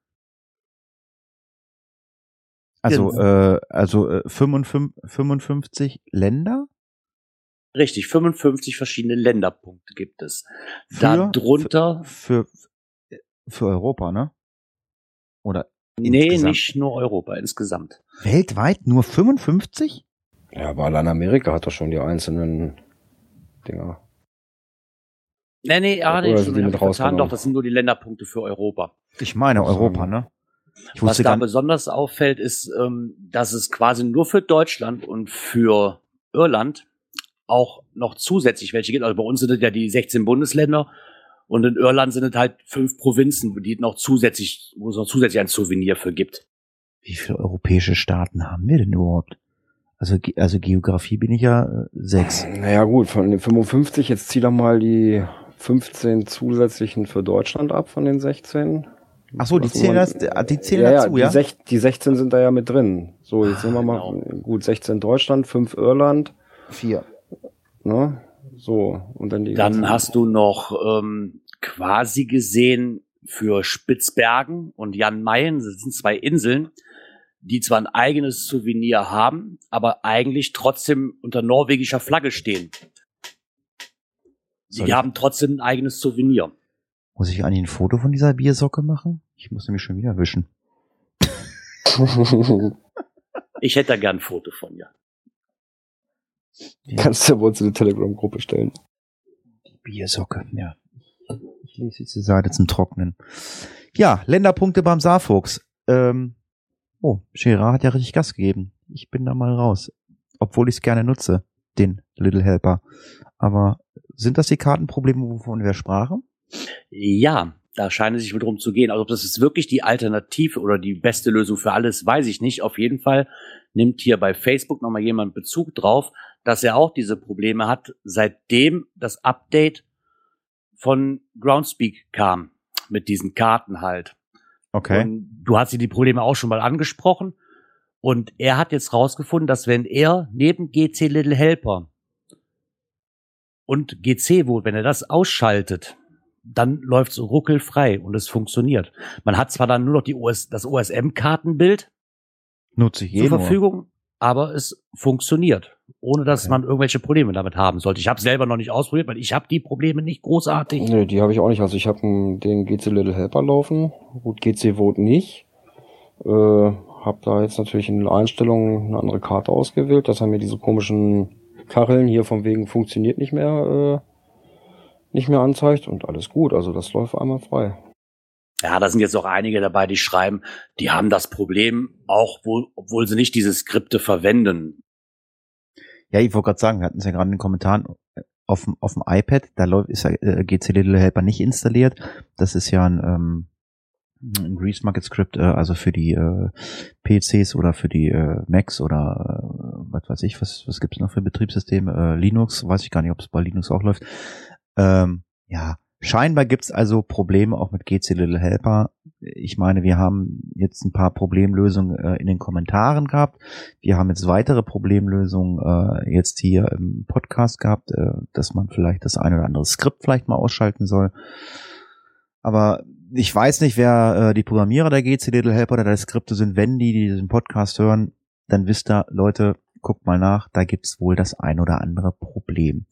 Also, Genau. äh, also äh, 55, 55 Länder? Richtig, 55 verschiedene Länderpunkte gibt es. Für- Darunter, Für, für Europa, ne? Oder nee, insgesamt? nicht nur Europa, insgesamt. Weltweit nur 55? Ja, aber allein Amerika hat doch schon die einzelnen Dinger. Nee, nee, ja, nee, schon, sind die hab mit rausgenommen? doch, das sind nur die Länderpunkte für Europa. Ich meine Europa, ne? Ich Was da besonders auffällt, ist, ähm, dass es quasi nur für Deutschland und für Irland auch noch zusätzlich welche gibt. Also bei uns sind es ja die 16 Bundesländer und in Irland sind es halt fünf Provinzen, die noch zusätzlich, wo es noch zusätzlich ein Souvenir für gibt. Wie viele europäische Staaten haben wir denn überhaupt? Also, also Geografie bin ich ja äh, sechs. Naja gut, von den 55, jetzt zieh doch mal die 15 zusätzlichen für Deutschland ab von den 16. Ach so, die Was zählen man- das, die zählen ja, dazu, die, ja? sech, die 16 sind da ja mit drin. So, jetzt nehmen wir mal genau. gut 16 Deutschland, 5 Irland, Vier. ne? So, und dann die Dann ganzen- hast du noch ähm, quasi gesehen für Spitzbergen und Jan Mayen, das sind zwei Inseln, die zwar ein eigenes Souvenir haben, aber eigentlich trotzdem unter norwegischer Flagge stehen. Soll Die ich- haben trotzdem ein eigenes Souvenir. Muss ich eigentlich ein Foto von dieser Biersocke machen? Ich muss nämlich schon wieder wischen. Ich hätte da gern ein Foto von dir. Kannst du ja wohl zu der Telegram-Gruppe stellen. Biersocke, ja. Ich lese jetzt die Seite zum Trocknen. Ja, Länderpunkte beim Saarfuchs. Ähm, oh, Gerard hat ja richtig Gas gegeben. Ich bin da mal raus. Obwohl ich es gerne nutze, den Little Helper. Aber sind das die Kartenprobleme, wovon wir sprachen? Ja, da scheint es sich wohl drum zu gehen. Also ob das jetzt wirklich die Alternative oder die beste Lösung für alles, weiß ich nicht. Auf jeden Fall nimmt hier bei Facebook nochmal jemand Bezug drauf, dass er auch diese Probleme hat, seitdem das Update von Groundspeak kam. Mit diesen Karten halt. Okay. Und du hast dir die Probleme auch schon mal angesprochen. Und er hat jetzt rausgefunden, dass wenn er neben GC Little Helper und GC wohl, wenn er das ausschaltet, dann läuft es ruckelfrei und es funktioniert. Man hat zwar dann nur noch die OS, das OSM-Kartenbild Nutze ich zur eh nur. Verfügung, aber es funktioniert, ohne dass Okay. man irgendwelche Probleme damit haben sollte. Ich habe selber noch nicht ausprobiert, weil ich habe die Probleme nicht großartig. Nee, die habe ich auch nicht. Also ich habe den GC Little Helper laufen. Gut, GC Vote nicht. Äh, hab da jetzt natürlich in den Einstellungen eine andere Karte ausgewählt, dass er mir diese komischen Kacheln hier von wegen funktioniert nicht mehr, äh, nicht mehr anzeigt und alles gut. Also das läuft einmal frei. Ja, da sind jetzt auch einige dabei, die schreiben, die haben das Problem, auch wohl, obwohl sie nicht diese Skripte verwenden. Ja, ich wollte gerade sagen, wir hatten es ja gerade in den Kommentaren auf dem, auf dem iPad, da läuft, ist ja äh, GC Little Helper nicht installiert. Das ist ja ein, ähm, ein Grease Market Script, äh, also für die äh, PCs oder für die äh, Macs oder äh, was weiß ich, was, was gibt's noch für Betriebssysteme? Äh, Linux, weiß ich gar nicht, ob es bei Linux auch läuft. Ähm, ja, scheinbar gibt's also Probleme auch mit GC Little Helper. Ich meine, wir haben jetzt ein paar Problemlösungen äh, in den Kommentaren gehabt. Wir haben jetzt weitere Problemlösungen äh, jetzt hier im Podcast gehabt, äh, dass man vielleicht das ein oder andere Skript vielleicht mal ausschalten soll. Aber ich weiß nicht, wer äh, die Programmierer der GC Little Helper oder der Skripte sind. Wenn die diesen Podcast hören, dann wisst ihr, Leute, guckt mal nach, da gibt's wohl das ein oder andere Problem.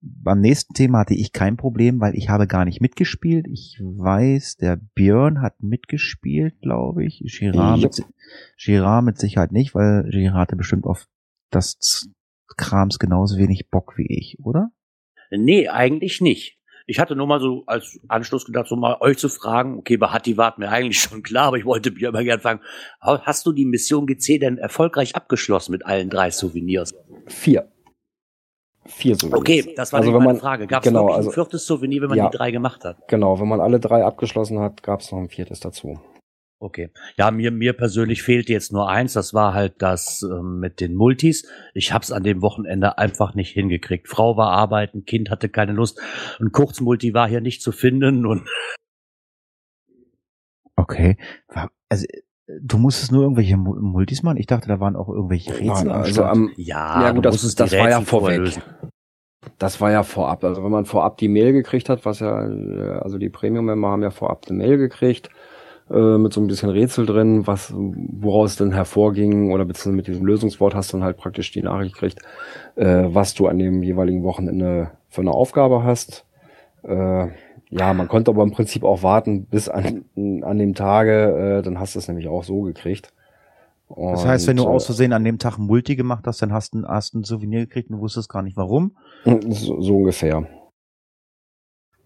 Beim nächsten Thema hatte ich kein Problem, weil ich habe gar nicht mitgespielt. Ich weiß, der Björn hat mitgespielt, glaube ich. Girard, mit, Girard mit Sicherheit nicht, weil Girard hatte bestimmt auf das Krams genauso wenig Bock wie ich, oder? Nee, eigentlich nicht. Ich hatte nur mal so als Anschluss gedacht, so mal euch zu fragen, okay, bei Hatti war mir eigentlich schon klar, aber ich wollte mir immer gerne fragen, hast du die Mission GC denn erfolgreich abgeschlossen mit allen drei Souvenirs? Vier. Vier Souvenirs. Okay, das war Also also wenn meine man- Frage. Gab es genau, also- ein viertes Souvenir, wenn man Ja. die drei gemacht hat? Genau, wenn man alle drei abgeschlossen hat, gab es noch ein viertes dazu. Okay. Ja, mir, mir persönlich fehlte jetzt nur eins, das war halt das ähm, mit den Multis. Ich hab's an dem Wochenende einfach nicht hingekriegt. Frau war arbeiten, Kind hatte keine Lust. Ein Kurzmulti war hier nicht zu finden und Okay. Also, äh, du musstest nur irgendwelche Mu- Multis machen? Ich dachte, da waren auch irgendwelche Rätsel Nein, also am, ja, Ja, gut, das- musstest das die war ja vorweg. lösen. Das war ja vorab. Also wenn man vorab die Mail gekriegt hat, was ja, äh, also die Premium-Member haben ja vorab eine Mail gekriegt, äh, mit so ein bisschen Rätsel drin, was, woraus denn hervorging, oder beziehungsweise mit diesem Lösungswort hast du dann halt praktisch die Nachricht gekriegt, äh, was du an dem jeweiligen Wochenende für eine Aufgabe hast. Äh, ja, man konnte aber im Prinzip auch warten bis an, an dem Tage, äh, dann hast du es nämlich auch so gekriegt. Das heißt, wenn du Und, aus Versehen an dem Tag ein Multi gemacht hast, dann hast du ein, hast ein Souvenir gekriegt und wusstest gar nicht warum. äh, so, so ungefähr.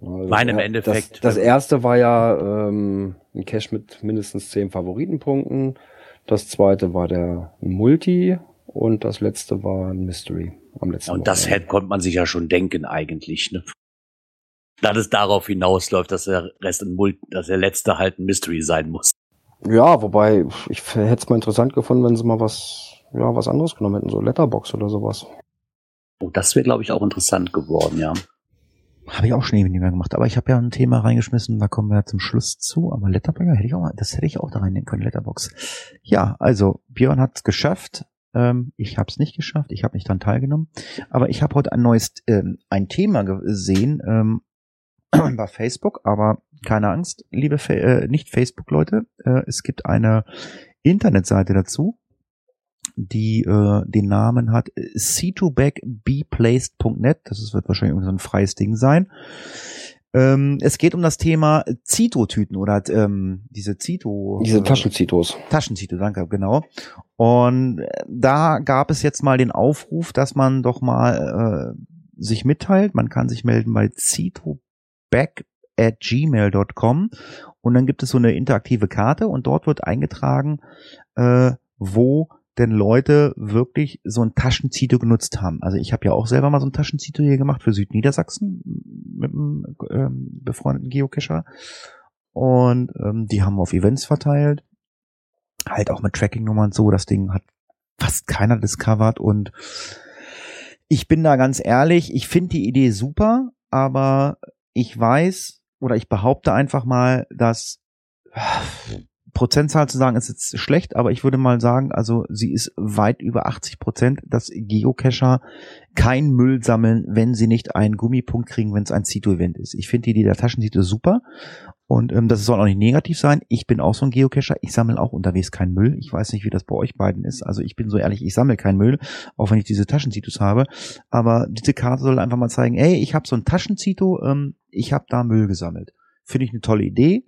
Also Meine im das- Endeffekt, Das, das erste war ja ähm, ein Cache mit mindestens zehn Favoritenpunkten. Das zweite war der Multi und das letzte war ein Mystery am letzten Und das Wochenende. hätte, konnte man sich ja schon denken eigentlich, ne? Dass es darauf hinausläuft, dass der Rest ein Mul dass der letzte halt ein Mystery sein muss. Ja, wobei ich hätte es mal interessant gefunden, wenn sie mal was, ja, was anderes genommen hätten, so Letterbox oder sowas. Oh, das wäre, glaube ich, auch interessant geworden, ja. Habe ich auch schon ewig nicht mehr gemacht. Aber ich habe ja ein Thema reingeschmissen, da kommen wir zum Schluss zu. Aber Letterbox hätte ich auch mal, das hätte ich auch da reinnehmen können, Letterbox. Ja, also Björn hat es geschafft. Ähm, ich habe es nicht geschafft. Ich habe nicht daran teilgenommen. Aber ich habe heute ein neues, ähm, ein Thema gesehen ähm, bei Facebook. Aber keine Angst, liebe Fa äh, nicht Facebook-Leute. Äh, es gibt eine Internetseite dazu, die äh, den Namen hat c2backbplaced.net. Das ist, wird wahrscheinlich irgend so ein freies Ding sein. Ähm, es geht um das Thema Zito-Tüten oder ähm, diese Zito. Diese äh, Taschenzitos. Taschenzito, danke, genau. Und äh, da gab es jetzt mal den Aufruf, dass man doch mal äh, sich mitteilt. Man kann sich melden bei zitoback at gmail.com und dann gibt es so eine interaktive Karte und dort wird eingetragen, äh, wo denn Leute wirklich so ein Taschenzito genutzt haben. Also ich habe ja auch selber mal so ein Taschenzito hier gemacht für Südniedersachsen mit einem ähm, befreundeten Geocacher und ähm, die haben wir auf Events verteilt halt auch mit Tracking-Nummern so. Das Ding hat fast keiner discovered und ich bin da ganz ehrlich, ich finde die Idee super, aber ich weiß oder ich behaupte einfach mal, dass Prozentzahl zu sagen ist jetzt schlecht, aber ich würde mal sagen, also sie ist weit über 80 Prozent, dass Geocacher kein Müll sammeln, wenn sie nicht einen Gummipunkt kriegen, wenn es ein Zito-Event ist. Ich finde die Idee der Taschenzito super und ähm, das soll auch nicht negativ sein. Ich bin auch so ein Geocacher. Ich sammle auch unterwegs keinen Müll. Ich weiß nicht, wie das bei euch beiden ist. Also ich bin so ehrlich, ich sammle keinen Müll, auch wenn ich diese Taschenzitos habe. Aber diese Karte soll einfach mal zeigen, ey, ich habe so ein Taschenzito, ähm, ich habe da Müll gesammelt. Finde ich eine tolle Idee.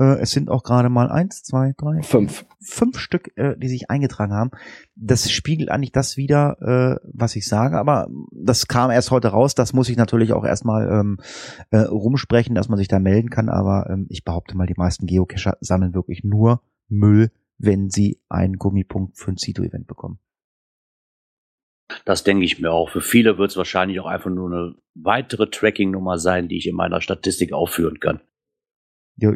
Äh, es sind auch gerade mal eins, zwei, drei, Fünf. fünf Stück, äh, die sich eingetragen haben. Das spiegelt eigentlich das wieder, äh, was ich sage, aber das kam erst heute raus. Das muss ich natürlich auch erstmal ähm, äh, rumsprechen, dass man sich da melden kann. Aber ähm, ich behaupte mal, die meisten Geocacher sammeln wirklich nur Müll, wenn sie einen Gummipunkt für ein Zito-Event bekommen. Das denke ich mir auch. Für viele wird es wahrscheinlich auch einfach nur eine weitere Tracking-Nummer sein, die ich in meiner Statistik aufführen kann. Ja,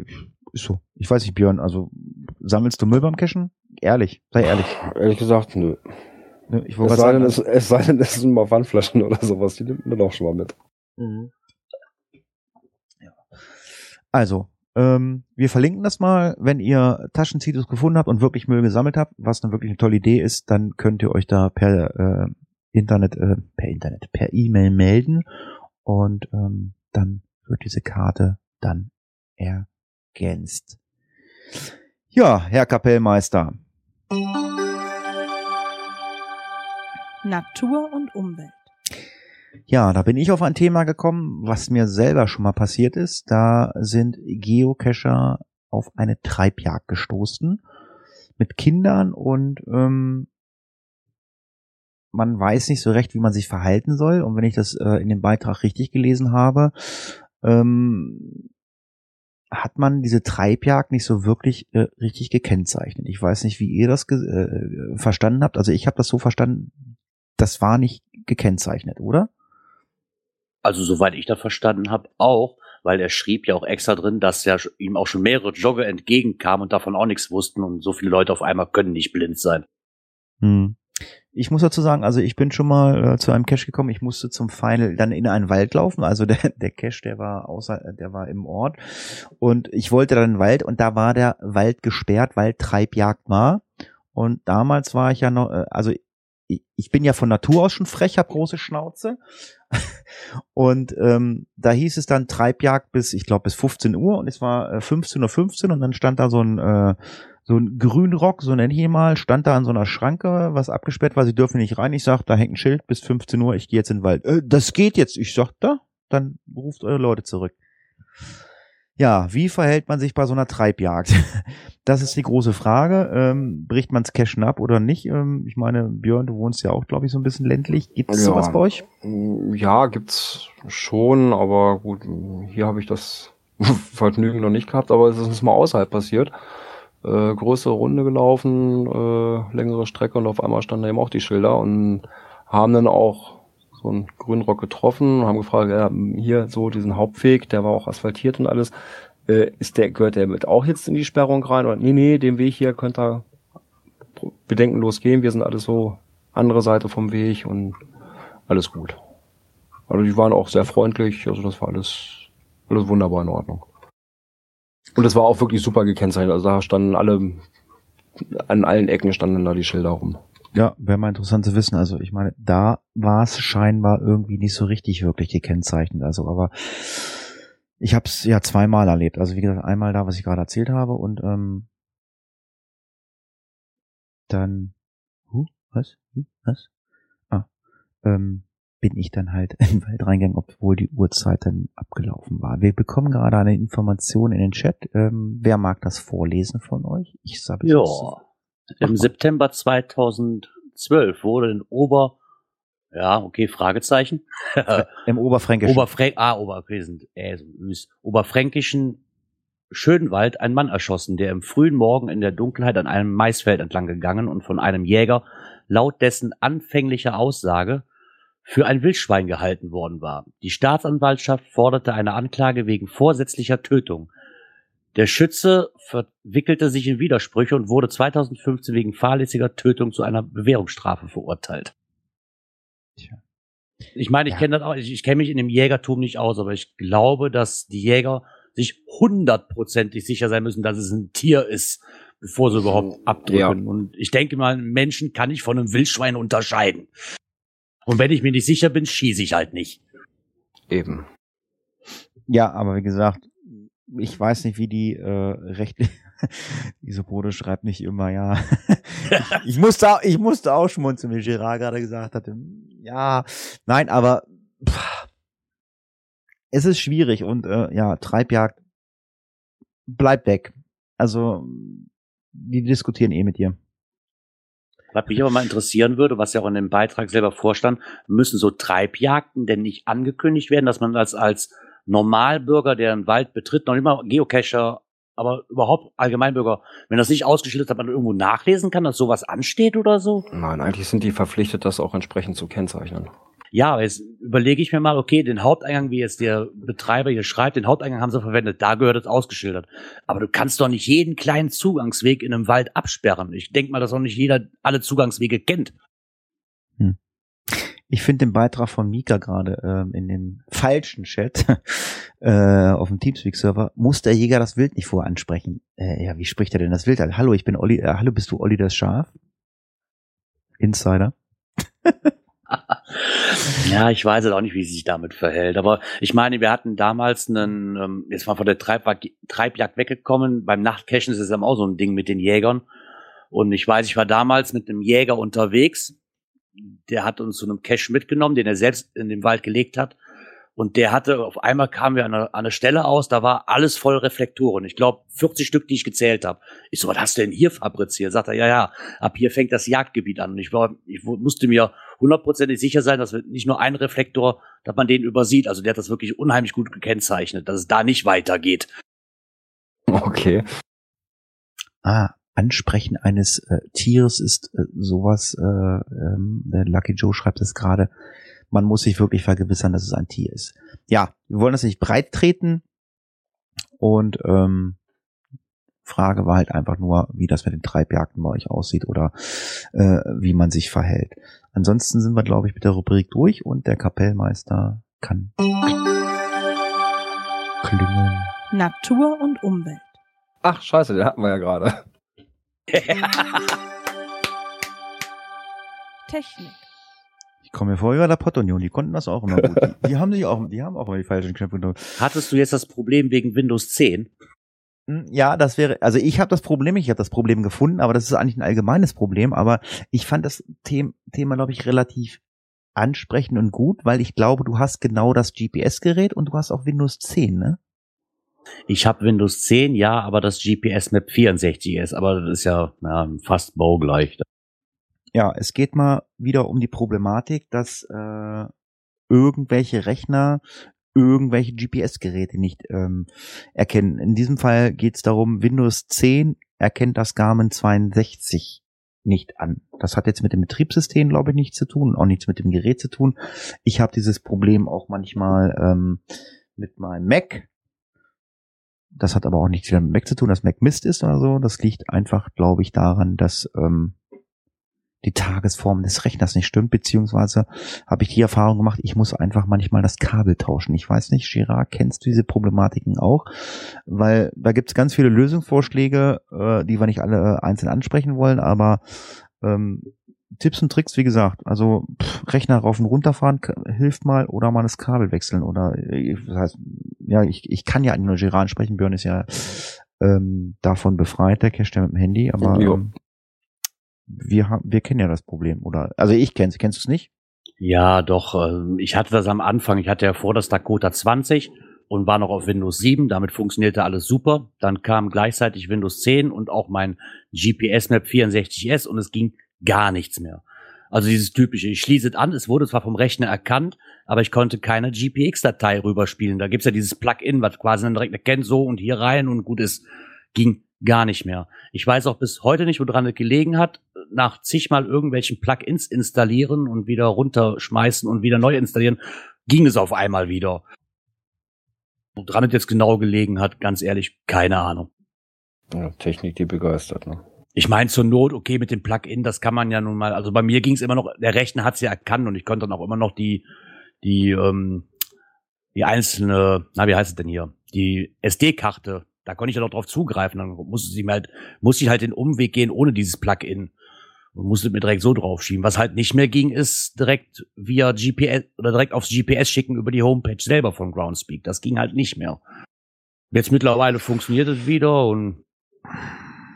ist so. Ich weiß nicht, Björn, also sammelst du Müll beim Cashen? Ehrlich, sei ehrlich. Ehrlich gesagt, nö. Ne, Ich Es sei, gerade denn, sagen, es, es sei denn, es sind mal Wandflaschen oder sowas, die nimmt man auch schon mal mit. Also, ähm, wir verlinken das mal. Wenn ihr Taschenzitos gefunden habt und wirklich Müll gesammelt habt, was eine wirklich eine tolle Idee ist, dann könnt ihr euch da per äh, Internet, äh, per Internet, per E-Mail melden und ähm, dann wird diese Karte dann ergänzt. Ja, Herr Kapellmeister. Natur und Umwelt. Ja, da bin ich auf ein Thema gekommen, was mir selber schon mal passiert ist. Da sind Geocacher auf eine Treibjagd gestoßen mit Kindern und ähm, man weiß nicht so recht, wie man sich verhalten soll. Und wenn ich das äh, in dem Beitrag richtig gelesen habe, ähm, hat man diese Treibjagd nicht so wirklich äh, richtig gekennzeichnet. Ich weiß nicht, wie ihr das äh, verstanden habt. Also ich habe das so verstanden, das war nicht gekennzeichnet, oder? Also soweit ich das verstanden habe, auch, weil er schrieb ja auch extra drin, dass ja ihm auch schon mehrere Jogger entgegenkamen und davon auch nichts wussten und so viele Leute auf einmal können nicht blind sein. Hm. Ich muss dazu sagen, also ich bin schon mal äh, zu einem Cache gekommen. Ich musste zum Final dann in einen Wald laufen. Also der, der Cache, der war außer, der war im Ort und ich wollte dann in den Wald und da war der Wald gesperrt, weil Treibjagd war. Und damals war ich ja noch, äh, also ich, ich bin ja von Natur aus schon frech, hab große Schnauze. Und ähm, da hieß es dann Treibjagd bis, ich glaube, bis 15 Uhr und es war äh, 15.15 Uhr 15 und dann stand da so ein äh, so ein Grünrock, so nenne ich ihn mal, stand da an so einer Schranke, was abgesperrt war, sie dürfen nicht rein. Ich sag, da hängt ein Schild bis 15 Uhr, ich gehe jetzt in den Wald. Äh, das geht jetzt. Ich sag, da, dann ruft eure Leute zurück. Ja, wie verhält man sich bei so einer Treibjagd? Das ist die große Frage. Ähm, bricht man's Cashen ab oder nicht? Ähm, ich meine, Björn, du wohnst ja auch, glaube ich, so ein bisschen ländlich. Gibt's Ja. sowas bei euch? Ja, gibt's schon, aber gut, hier habe ich das Vergnügen noch nicht gehabt, aber es ist uns mal außerhalb passiert. Äh, größere Runde gelaufen, äh, längere Strecke und auf einmal standen eben auch die Schilder und haben dann auch so einen Grünrock getroffen und haben gefragt, ja, hier so diesen Hauptweg, der war auch asphaltiert und alles, äh, ist der, gehört der mit auch jetzt in die Sperrung rein? Oder nee, nee, den Weg hier könnt ihr bedenkenlos gehen, wir sind alles so andere Seite vom Weg und alles gut. Also die waren auch sehr freundlich, also das war alles, alles wunderbar in Ordnung. Und es war auch wirklich super gekennzeichnet, also da standen alle, an allen Ecken standen da die Schilder rum. Ja, wäre mal interessant zu wissen. Also ich meine, da war es scheinbar irgendwie nicht so richtig wirklich gekennzeichnet. Also, aber ich habe es ja zweimal erlebt. Also wie gesagt, einmal da, was ich gerade erzählt habe und ähm, dann, huh, was, Hm, was? Ah, ähm, bin ich dann halt in den Wald reingegangen, obwohl die Uhrzeit dann abgelaufen war. Wir bekommen gerade eine Information in den Chat. Ähm, wer mag das vorlesen von euch? Ich sage Ja. Im September 2012 wurde in Ober, ja, okay, Fragezeichen. Im Oberfränkischen. Oberfränk, ah, Oberfränkischen, äh. Oberfränkischen Schönwald ein Mann erschossen, der im frühen Morgen in der Dunkelheit an einem Maisfeld entlang gegangen und von einem Jäger laut dessen anfänglicher Aussage für ein Wildschwein gehalten worden war. Die Staatsanwaltschaft forderte eine Anklage wegen vorsätzlicher Tötung. Der Schütze verwickelte sich in Widersprüche und wurde 2015 wegen fahrlässiger Tötung zu einer Bewährungsstrafe verurteilt. Tja. Ich meine, ich Ja. kenne das auch, ich, ich kenne mich in dem Jägertum nicht aus, aber ich glaube, dass die Jäger sich hundertprozentig sicher sein müssen, dass es ein Tier ist, bevor sie überhaupt abdrücken. Ja. Und ich denke mal, einen Menschen kann ich von einem Wildschwein unterscheiden. Und wenn ich mir nicht sicher bin, schieße ich halt nicht. Eben. Ja, aber wie gesagt, ich weiß nicht, wie die äh, rechtlich. Isopode schreibt nicht immer, ja. ich musste, auch- ich musste auch schmunzeln, wie Gerard gerade gesagt hatte. Ja, nein, aber pff, es ist schwierig und äh, ja, Treibjagd bleibt weg. Also die diskutieren eh mit dir. Was mich aber mal interessieren würde, was ja auch in dem Beitrag selber vorstand, müssen so Treibjagden denn nicht angekündigt werden, dass man als, als Normalbürger, der einen Wald betritt, noch mal Geocacher, aber überhaupt Allgemeinbürger, wenn das nicht ausgeschildert hat, man irgendwo nachlesen kann, dass sowas ansteht oder so? Nein, eigentlich sind die verpflichtet, das auch entsprechend zu kennzeichnen. Ja, jetzt überlege ich mir mal, okay, den Haupteingang, wie jetzt der Betreiber hier schreibt, den Haupteingang haben sie verwendet, da gehört es ausgeschildert. Aber du kannst doch nicht jeden kleinen Zugangsweg in einem Wald absperren. Ich denke mal, dass auch nicht jeder alle Zugangswege kennt. Ich finde den Beitrag von Mika gerade ähm, in dem falschen Chat äh, auf dem Teamspeak-Server, muss der Jäger das Wild nicht vorher ansprechen. Äh, ja, wie spricht er denn das Wild an? Hallo, ich bin Olli, äh, hallo, bist du Olli das Schaf? Insider. Ja, ich weiß halt auch nicht, wie sie sich damit verhält. Aber ich meine, wir hatten damals einen, ähm, jetzt mal von der Treibjagd, Treibjagd weggekommen. Beim Nachtcachen ist es ja auch so ein Ding mit den Jägern. Und ich weiß, ich war damals mit einem Jäger unterwegs. Der hat uns zu einem Cache mitgenommen, den er selbst in den Wald gelegt hat. Und der hatte, auf einmal kamen wir an einer, an einer Stelle aus, da war alles voll Reflektoren. Ich glaube, 40 Stück, die ich gezählt habe. Ich so, was hast du denn hier fabriziert? Sagt er, ja, ja, ab hier fängt das Jagdgebiet an. Und ich, war, ich musste mir hundertprozentig sicher sein, dass nicht nur ein Reflektor, dass man den übersieht. Also der hat das wirklich unheimlich gut gekennzeichnet, dass es da nicht weitergeht. Okay. Ah, Ansprechen eines äh, Tieres ist äh, sowas, äh, ähm, Lucky Joe schreibt es gerade, man muss sich wirklich vergewissern, dass es ein Tier ist. Ja, wir wollen das nicht breit treten und ähm, Frage war halt einfach nur, wie das mit den Treibjagden bei euch aussieht oder äh, wie man sich verhält. Ansonsten sind wir, glaube ich, mit der Rubrik durch und der Kapellmeister kann klingen. Natur und Umwelt. Ach, scheiße, den hatten wir ja gerade. Technik. Ich komme mir vor wie bei der Pottunion, die konnten das auch immer gut. Die, die haben sich auch, die haben auch immer die falschen Knöpfe gedrückt. Hattest du jetzt das Problem wegen Windows 10? Hm, Ja, das wäre, also ich habe das Problem, ich habe das Problem gefunden, aber das ist eigentlich ein allgemeines Problem, aber ich fand das The Thema, glaube ich, relativ ansprechend und gut, weil ich glaube, du hast genau das GPS-Gerät und du hast auch Windows 10, ne? Ich habe Windows 10, ja, aber das GPS Map 64 ist, aber das ist ja, ja fast baugleich. Ja, es geht mal wieder um die Problematik, dass äh, irgendwelche Rechner irgendwelche GPS-Geräte nicht ähm, erkennen. In diesem Fall geht es darum, Windows 10 erkennt das Garmin 62 nicht an. Das hat jetzt mit dem Betriebssystem, glaube ich, nichts zu tun, auch nichts mit dem Gerät zu tun. Ich habe dieses Problem auch manchmal ähm, mit meinem Mac. Das hat aber auch nichts mit Mac zu tun, dass Mac Mist ist oder so. Das liegt einfach, glaube ich, daran, dass ähm, die Tagesform des Rechners nicht stimmt, beziehungsweise habe ich die Erfahrung gemacht, ich muss einfach manchmal das Kabel tauschen. Ich weiß nicht, Girard, kennst du diese Problematiken auch? Weil da gibt es ganz viele Lösungsvorschläge, äh, die wir nicht alle äh, einzeln ansprechen wollen, aber ähm, Tipps und Tricks, wie gesagt, also pff, Rechner rauf und runterfahren hilft mal oder mal das Kabel wechseln oder äh, das heißt, ja, ich, ich kann ja eigentlich nur Girard sprechen, Björn ist ja ähm, davon befreit, der Cache mit dem Handy, aber ähm, wir haben, wir kennen ja das Problem, oder? Also ich kenne es, kennst du es nicht? Ja, doch. äh, Ich hatte das am Anfang. Ich hatte ja vor das Dakota 20 und war noch auf Windows 7. Damit funktionierte alles super. Dann kam gleichzeitig Windows 10 und auch mein GPS Map 64S und es ging gar nichts mehr. Also dieses typische, ich schließe es an, es wurde zwar vom Rechner erkannt, aber ich konnte keine GPX-Datei rüberspielen. Da gibt's ja dieses Plugin, was quasi dann direkt erkennt, so und hier rein und gut ist. Ging gar nicht mehr. Ich weiß auch bis heute nicht, woran es gelegen hat. Nach zigmal irgendwelchen Plugins installieren und wieder runterschmeißen und wieder neu installieren, ging es auf einmal wieder. Woran es jetzt genau gelegen hat, ganz ehrlich, keine Ahnung. Ja, Technik, die begeistert, ne? Ich meine zur Not, okay, mit dem Plugin, das kann man ja nun mal, also bei mir ging es immer noch, der Rechner hat es ja erkannt und ich konnte dann auch immer noch die, die, ähm, die einzelne, na, wie heißt es denn hier? Die SD-Karte da konnte ich ja noch drauf zugreifen. Dann musste sie mir halt, musste ich halt den Umweg gehen ohne dieses Plugin. Und musste mir direkt so draufschieben. Was halt nicht mehr ging, ist direkt via GPS oder direkt aufs GPS schicken über die Homepage selber von Groundspeak. Das ging halt nicht mehr. Jetzt mittlerweile funktioniert es wieder und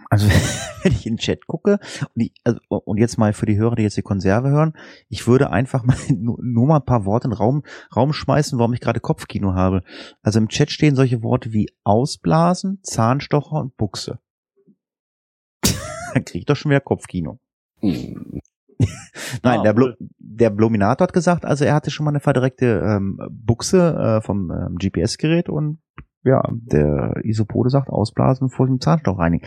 also wenn ich in den Chat gucke und, ich, also, und jetzt mal für die Hörer, die jetzt die Konserve hören, ich würde einfach mal nur, nur mal ein paar Worte in den Raum, Raum schmeißen, warum ich gerade Kopfkino habe. Also im Chat stehen solche Worte wie Ausblasen, Zahnstocher und Buchse. Dann krieg ich doch schon wieder Kopfkino. Nein, Ah, der, Blo der Blominator hat gesagt, also er hatte schon mal eine verdreckte ähm, Buchse äh, vom ähm, GPS-Gerät und ja, der Isopode sagt, ausblasen vor dem Zahnstoch reinigen.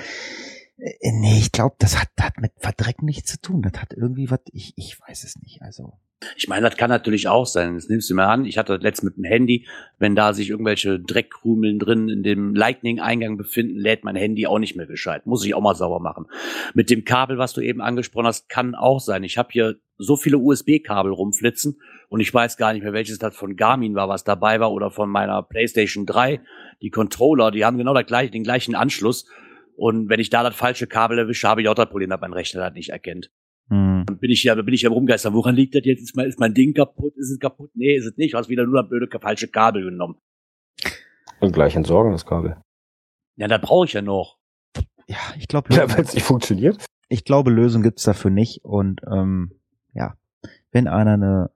Äh, nee, ich glaube, das hat, hat mit Verdrecken nichts zu tun. Das hat irgendwie was, ich, ich weiß es nicht. Also, Ich meine, das kann natürlich auch sein. Das nimmst du mir an. Ich hatte das letztens mit dem Handy, wenn da sich irgendwelche Dreckkrümeln drin in dem Lightning-Eingang befinden, lädt mein Handy auch nicht mehr gescheit. Muss ich auch mal sauber machen. Mit dem Kabel, was du eben angesprochen hast, kann auch sein. Ich habe hier so viele USB-Kabel rumflitzen und ich weiß gar nicht mehr, welches das von Garmin war, was dabei war oder von meiner PlayStation 3. Die Controller, die haben genau den gleichen Anschluss. Und wenn ich da das falsche Kabel erwische, habe ich auch das Problem, dass mein Rechner das nicht erkennt. Hm. Dann bin ich ja, bin ich ja rumgeistern. Woran liegt das jetzt? Ist mein, ist mein Ding kaputt? Ist es kaputt? Nee, ist es nicht. Du hast wieder nur das blöde falsche Kabel genommen. Und gleich entsorgen das Kabel. Ja, da brauche ich ja noch. ja, ich glaube, Ja, wenn es nicht funktioniert. ich glaube, Lösung gibt's dafür nicht. Und ähm, ja, wenn einer eine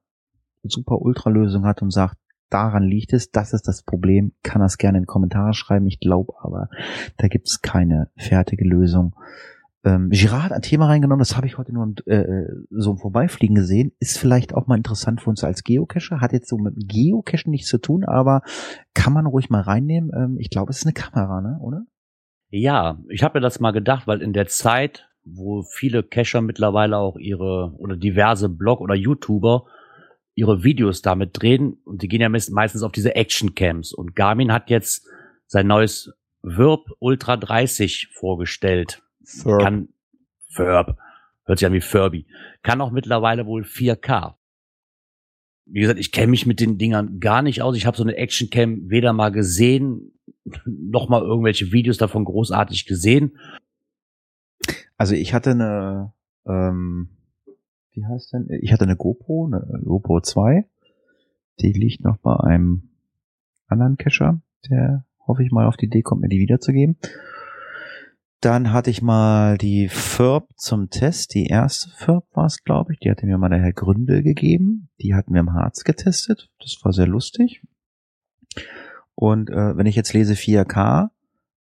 super Ultra-Lösung hat und sagt, daran liegt es, das ist das Problem, kann das gerne in die Kommentare schreiben. Ich glaube aber, da gibt's keine fertige Lösung. Ähm, Girard hat ein Thema reingenommen, das habe ich heute nur im, äh, so im Vorbeifliegen gesehen. Ist vielleicht auch mal interessant für uns als Geocacher. Hat jetzt so mit Geocachen nichts zu tun, aber kann man ruhig mal reinnehmen. Ähm, ich glaube, es ist eine Kamera, ne? oder? Ja, ich habe mir das mal gedacht, weil in der Zeit, wo viele Cacher mittlerweile auch ihre oder diverse Blog- oder YouTuber ihre Videos damit drehen und die gehen ja meist- meistens auf diese Action-Cams und Garmin hat jetzt sein neues Verb Ultra 30 vorgestellt. Kann Verb, hört sich an wie Furby. Kann auch mittlerweile wohl 4K. Wie gesagt, ich kenne mich mit den Dingern gar nicht aus. Ich habe so eine Action-Cam weder mal gesehen, noch mal irgendwelche Videos davon großartig gesehen. Also ich hatte eine, ähm, wie heißt denn? Ich hatte eine GoPro, eine GoPro 2. Die liegt noch bei einem anderen Cacher, der hoffe ich mal auf die Idee kommt, mir die wiederzugeben. Dann hatte ich mal die FIRB zum Test. Die erste FIRB war es, glaube ich. Die hatte mir mal der Herr Gründel gegeben. Die hatten wir im Harz getestet. Das war sehr lustig. Und äh, wenn ich jetzt lese 4K,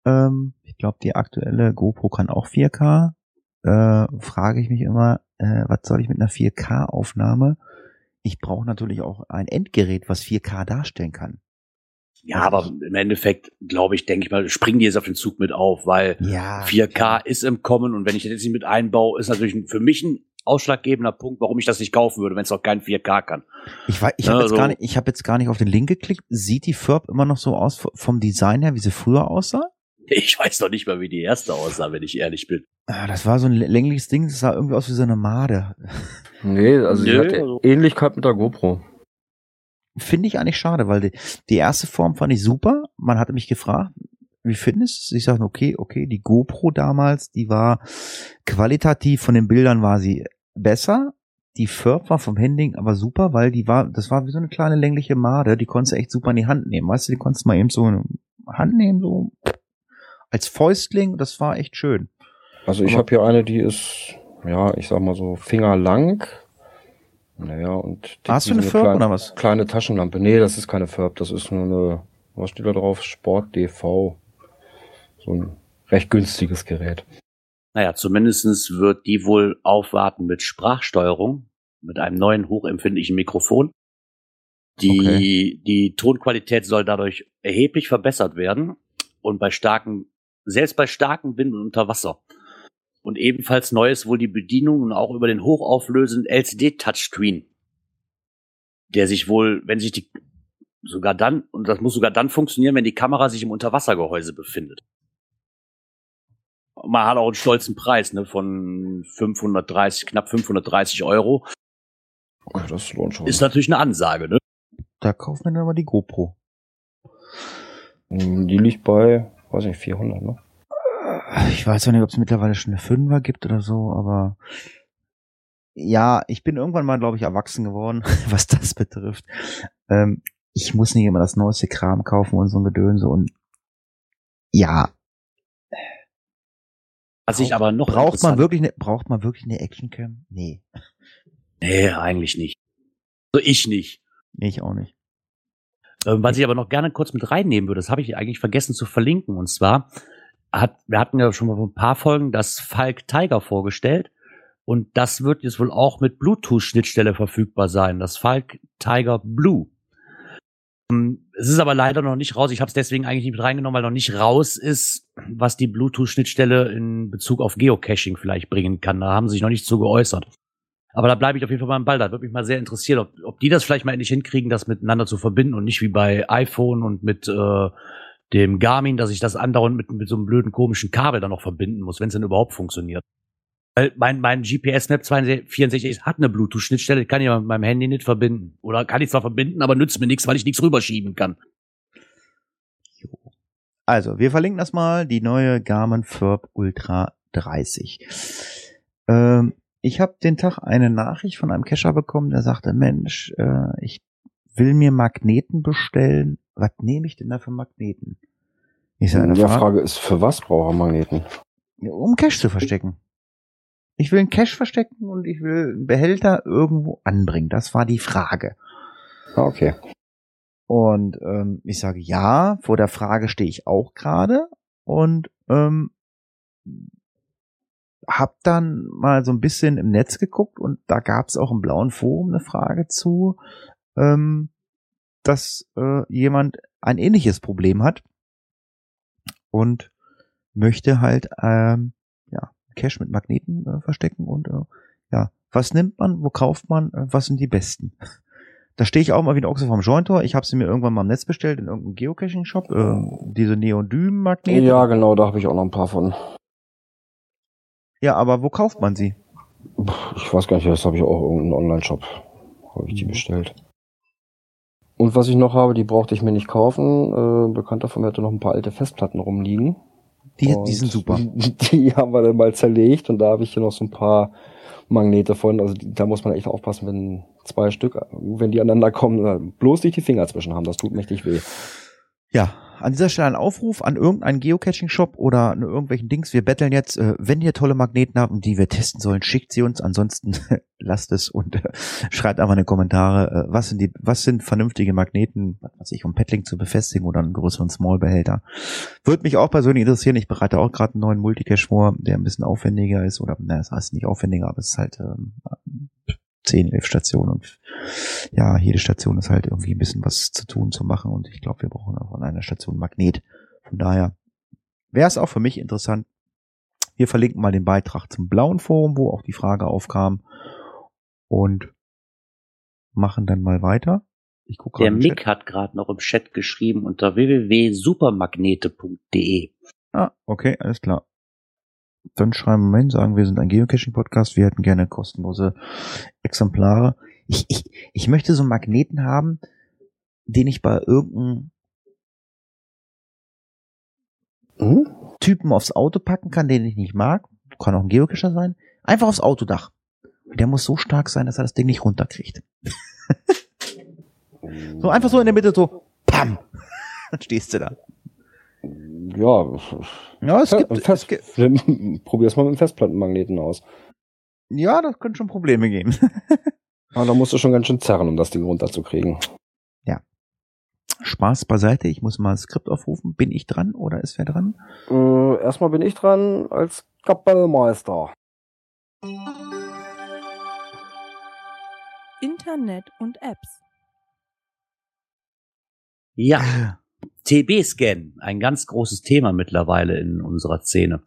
ähm, ich glaube, die aktuelle GoPro kann auch 4K, äh, frage ich mich immer, äh, was soll ich mit einer 4K-Aufnahme? Ich brauche natürlich auch ein Endgerät, was 4K darstellen kann. Ja, aber im Endeffekt, glaube ich, denke ich mal, springen die jetzt auf den Zug mit auf, weil Ja. 4K ist im Kommen und wenn ich das jetzt nicht mit einbaue, ist natürlich für mich ein ausschlaggebender Punkt, warum ich das nicht kaufen würde, wenn es auch kein 4K kann. Ich, ich Ja, habe jetzt, so- gar nicht- ich hab jetzt gar nicht auf den Link geklickt. Sieht die Furb immer noch so aus vom Design her, wie sie früher aussah? Ich weiß noch nicht mal, wie die erste aussah, wenn ich ehrlich bin. Ah, das war so ein längliches Ding, das sah irgendwie aus wie so eine Made. Nee, also Nö, hat also- Ähnlichkeit mit der GoPro. Finde ich eigentlich schade, weil die, die erste Form fand ich super. Man hatte mich gefragt, wie findest du es? Ich sage, okay, okay, die GoPro damals, die war qualitativ von den Bildern war sie besser. Die Furb war vom Handling aber super, weil die war, das war wie so eine kleine längliche Made, die konntest du echt super in die Hand nehmen. Weißt du, die konntest du mal eben so in die Hand nehmen, so als Fäustling, das war echt schön. Also ich habe hier eine, die ist, ja, ich sag mal so fingerlang. Naja, und Hast du eine Furb kleine, oder was? Kleine Taschenlampe. Nee, das ist keine Furb, das ist nur eine, was steht da drauf? Sport DV. So ein recht günstiges Gerät. Naja, zumindestens wird die wohl aufwarten mit Sprachsteuerung, mit einem neuen hochempfindlichen Mikrofon. Die, die Tonqualität soll dadurch erheblich verbessert werden und bei starken, selbst bei starken Wind und unter Wasser. Und ebenfalls neu ist wohl die Bedienung und auch über den hochauflösenden LCD-Touchscreen, der sich wohl, wenn sich die, sogar dann, und das muss sogar dann funktionieren, wenn die Kamera sich im Unterwassergehäuse befindet. Man hat auch einen stolzen Preis, ne, von 530, knapp 530 Euro. Ja, Das lohnt schon. Ist natürlich eine Ansage, ne? Da kaufen wir dann mal die GoPro. Die liegt bei, weiß nicht, 400, ne? Ich weiß auch nicht, ob es mittlerweile schon eine Fünfer gibt oder so, aber ja, ich bin irgendwann mal, glaube ich, erwachsen geworden, was das betrifft. Ähm, ich muss nicht immer das neueste Kram kaufen und so ein Gedönse und ja, Was ich aber noch braucht man wirklich eine, braucht man wirklich eine Actioncam? Nee, Nee, eigentlich nicht. Also ich nicht. ich auch nicht. Ähm, was ich aber noch gerne kurz mit reinnehmen würde, das habe ich eigentlich vergessen zu verlinken. Und zwar hat, wir hatten ja schon mal ein paar Folgen das Falk Tiger vorgestellt. Und das wird jetzt wohl auch mit Bluetooth-Schnittstelle verfügbar sein. Das Falk Tiger Blue. Ähm, Es ist aber leider noch nicht raus. Ich habe es deswegen eigentlich nicht mit reingenommen, weil noch nicht raus ist, was die Bluetooth-Schnittstelle in Bezug auf Geocaching vielleicht bringen kann. Da haben sie sich noch nicht zu geäußert. Aber da bleibe ich auf jeden Fall am Ball. Da würde mich mal sehr interessieren, ob, ob die das vielleicht mal endlich hinkriegen, das miteinander zu verbinden und nicht wie bei iPhone und mit äh, dem Garmin, dass ich das andauernd mit, mit so einem blöden komischen Kabel dann noch verbinden muss, wenn es denn überhaupt funktioniert. Weil mein, mein GPS-Map 64 hat eine Bluetooth-Schnittstelle, kann ich mit meinem Handy nicht verbinden. Oder kann ich zwar verbinden, aber nützt mir nichts, weil ich nichts rüberschieben kann. Also, wir verlinken das mal, die neue Garmin Furb Ultra 30. Ähm, ich habe den Tag eine Nachricht von einem Cacher bekommen, der sagte, Mensch, äh, ich will mir Magneten bestellen. Was nehme ich denn da für Magneten? Ich sage, Die Frage ist, für was braucht er Magneten? um Cash zu verstecken. Ich will einen Cash verstecken und ich will einen Behälter irgendwo anbringen. Das war die Frage. Ah, okay. Und ähm, ich sage ja, vor der Frage stehe ich auch gerade und ähm, hab dann mal so ein bisschen im Netz geguckt und da gab es auch im blauen Forum eine Frage zu, ähm, dass äh, jemand ein ähnliches Problem hat und möchte halt ähm, ja Cash mit Magneten äh, verstecken und äh, ja, was nimmt man, wo kauft man, äh, was sind die besten? Da stehe ich auch mal wie ein Ochse vom Scheuntor. Ich habe sie mir irgendwann mal im Netz bestellt in irgendeinem Geocaching-Shop. Äh, diese Neodym-Magnete. Ja, genau, da habe ich auch noch ein paar von. ja, aber wo kauft man sie? Ich weiß gar nicht, das habe ich auch irgendeinen Online-Shop. Habe ich die bestellt. Und was ich noch habe, die brauchte ich mir nicht kaufen. Äh, Bekannter von mir hatte noch ein paar alte Festplatten rumliegen. Die, die sind super. Die haben wir dann mal zerlegt und da habe ich hier noch so ein paar Magnete von. Also die, da muss man echt aufpassen, wenn zwei Stück, wenn die aneinander kommen, bloß nicht die Finger zwischen haben. Das tut mächtig weh. Ja, an dieser Stelle ein Aufruf an irgendeinen Geocaching-Shop oder an irgendwelchen Dings. Wir betteln jetzt, äh, wenn ihr tolle Magneten habt, die wir testen sollen, schickt sie uns. Ansonsten lasst es und äh, schreibt einfach in die Kommentare, äh, was sind die, was sind vernünftige Magneten, was weiß ich, um Paddling zu befestigen oder einen größeren Small-Behälter. Würde mich auch persönlich interessieren. Ich bereite auch gerade einen neuen Multicache vor, der ein bisschen aufwendiger ist oder, na, das heißt nicht aufwendiger, aber es ist halt ähm, 10, 11 Stationen und ja, jede Station ist halt irgendwie ein bisschen was zu tun, zu machen und ich glaube, wir brauchen auch an einer Station Magnet. Von daher wäre es auch für mich interessant. Wir verlinken mal den Beitrag zum blauen Forum, wo auch die Frage aufkam und machen dann mal weiter. Ich guck Der Mick hat gerade noch im Chat geschrieben unter www.supermagnete.de. Ah, okay, alles klar. Dann schreiben wir hin, sagen, wir sind ein Geocaching-Podcast, wir hätten gerne kostenlose Exemplare. Ich, ich, ich möchte so einen Magneten haben, den ich bei irgendeinem Hm? Typen aufs Auto packen kann, den ich nicht mag. Kann auch ein Geocacher sein. Einfach aufs Autodach. Der muss so stark sein, dass er das Ding nicht runterkriegt. so einfach so in der Mitte so, pam. Dann stehst du da. Ja, Ja, es gibt, Fest, es gibt probier's mal mit dem Festplattenmagneten aus. ja, das können schon Probleme geben. Aber da musst du schon ganz schön zerren, um das Ding runterzukriegen. Spaß beiseite, ich muss mal ein Skript aufrufen. Bin ich dran oder ist wer dran? Äh, erstmal bin ich dran als Kapellmeister. Internet und Apps. Ja, TB-Scan, ein ganz großes Thema mittlerweile in unserer Szene.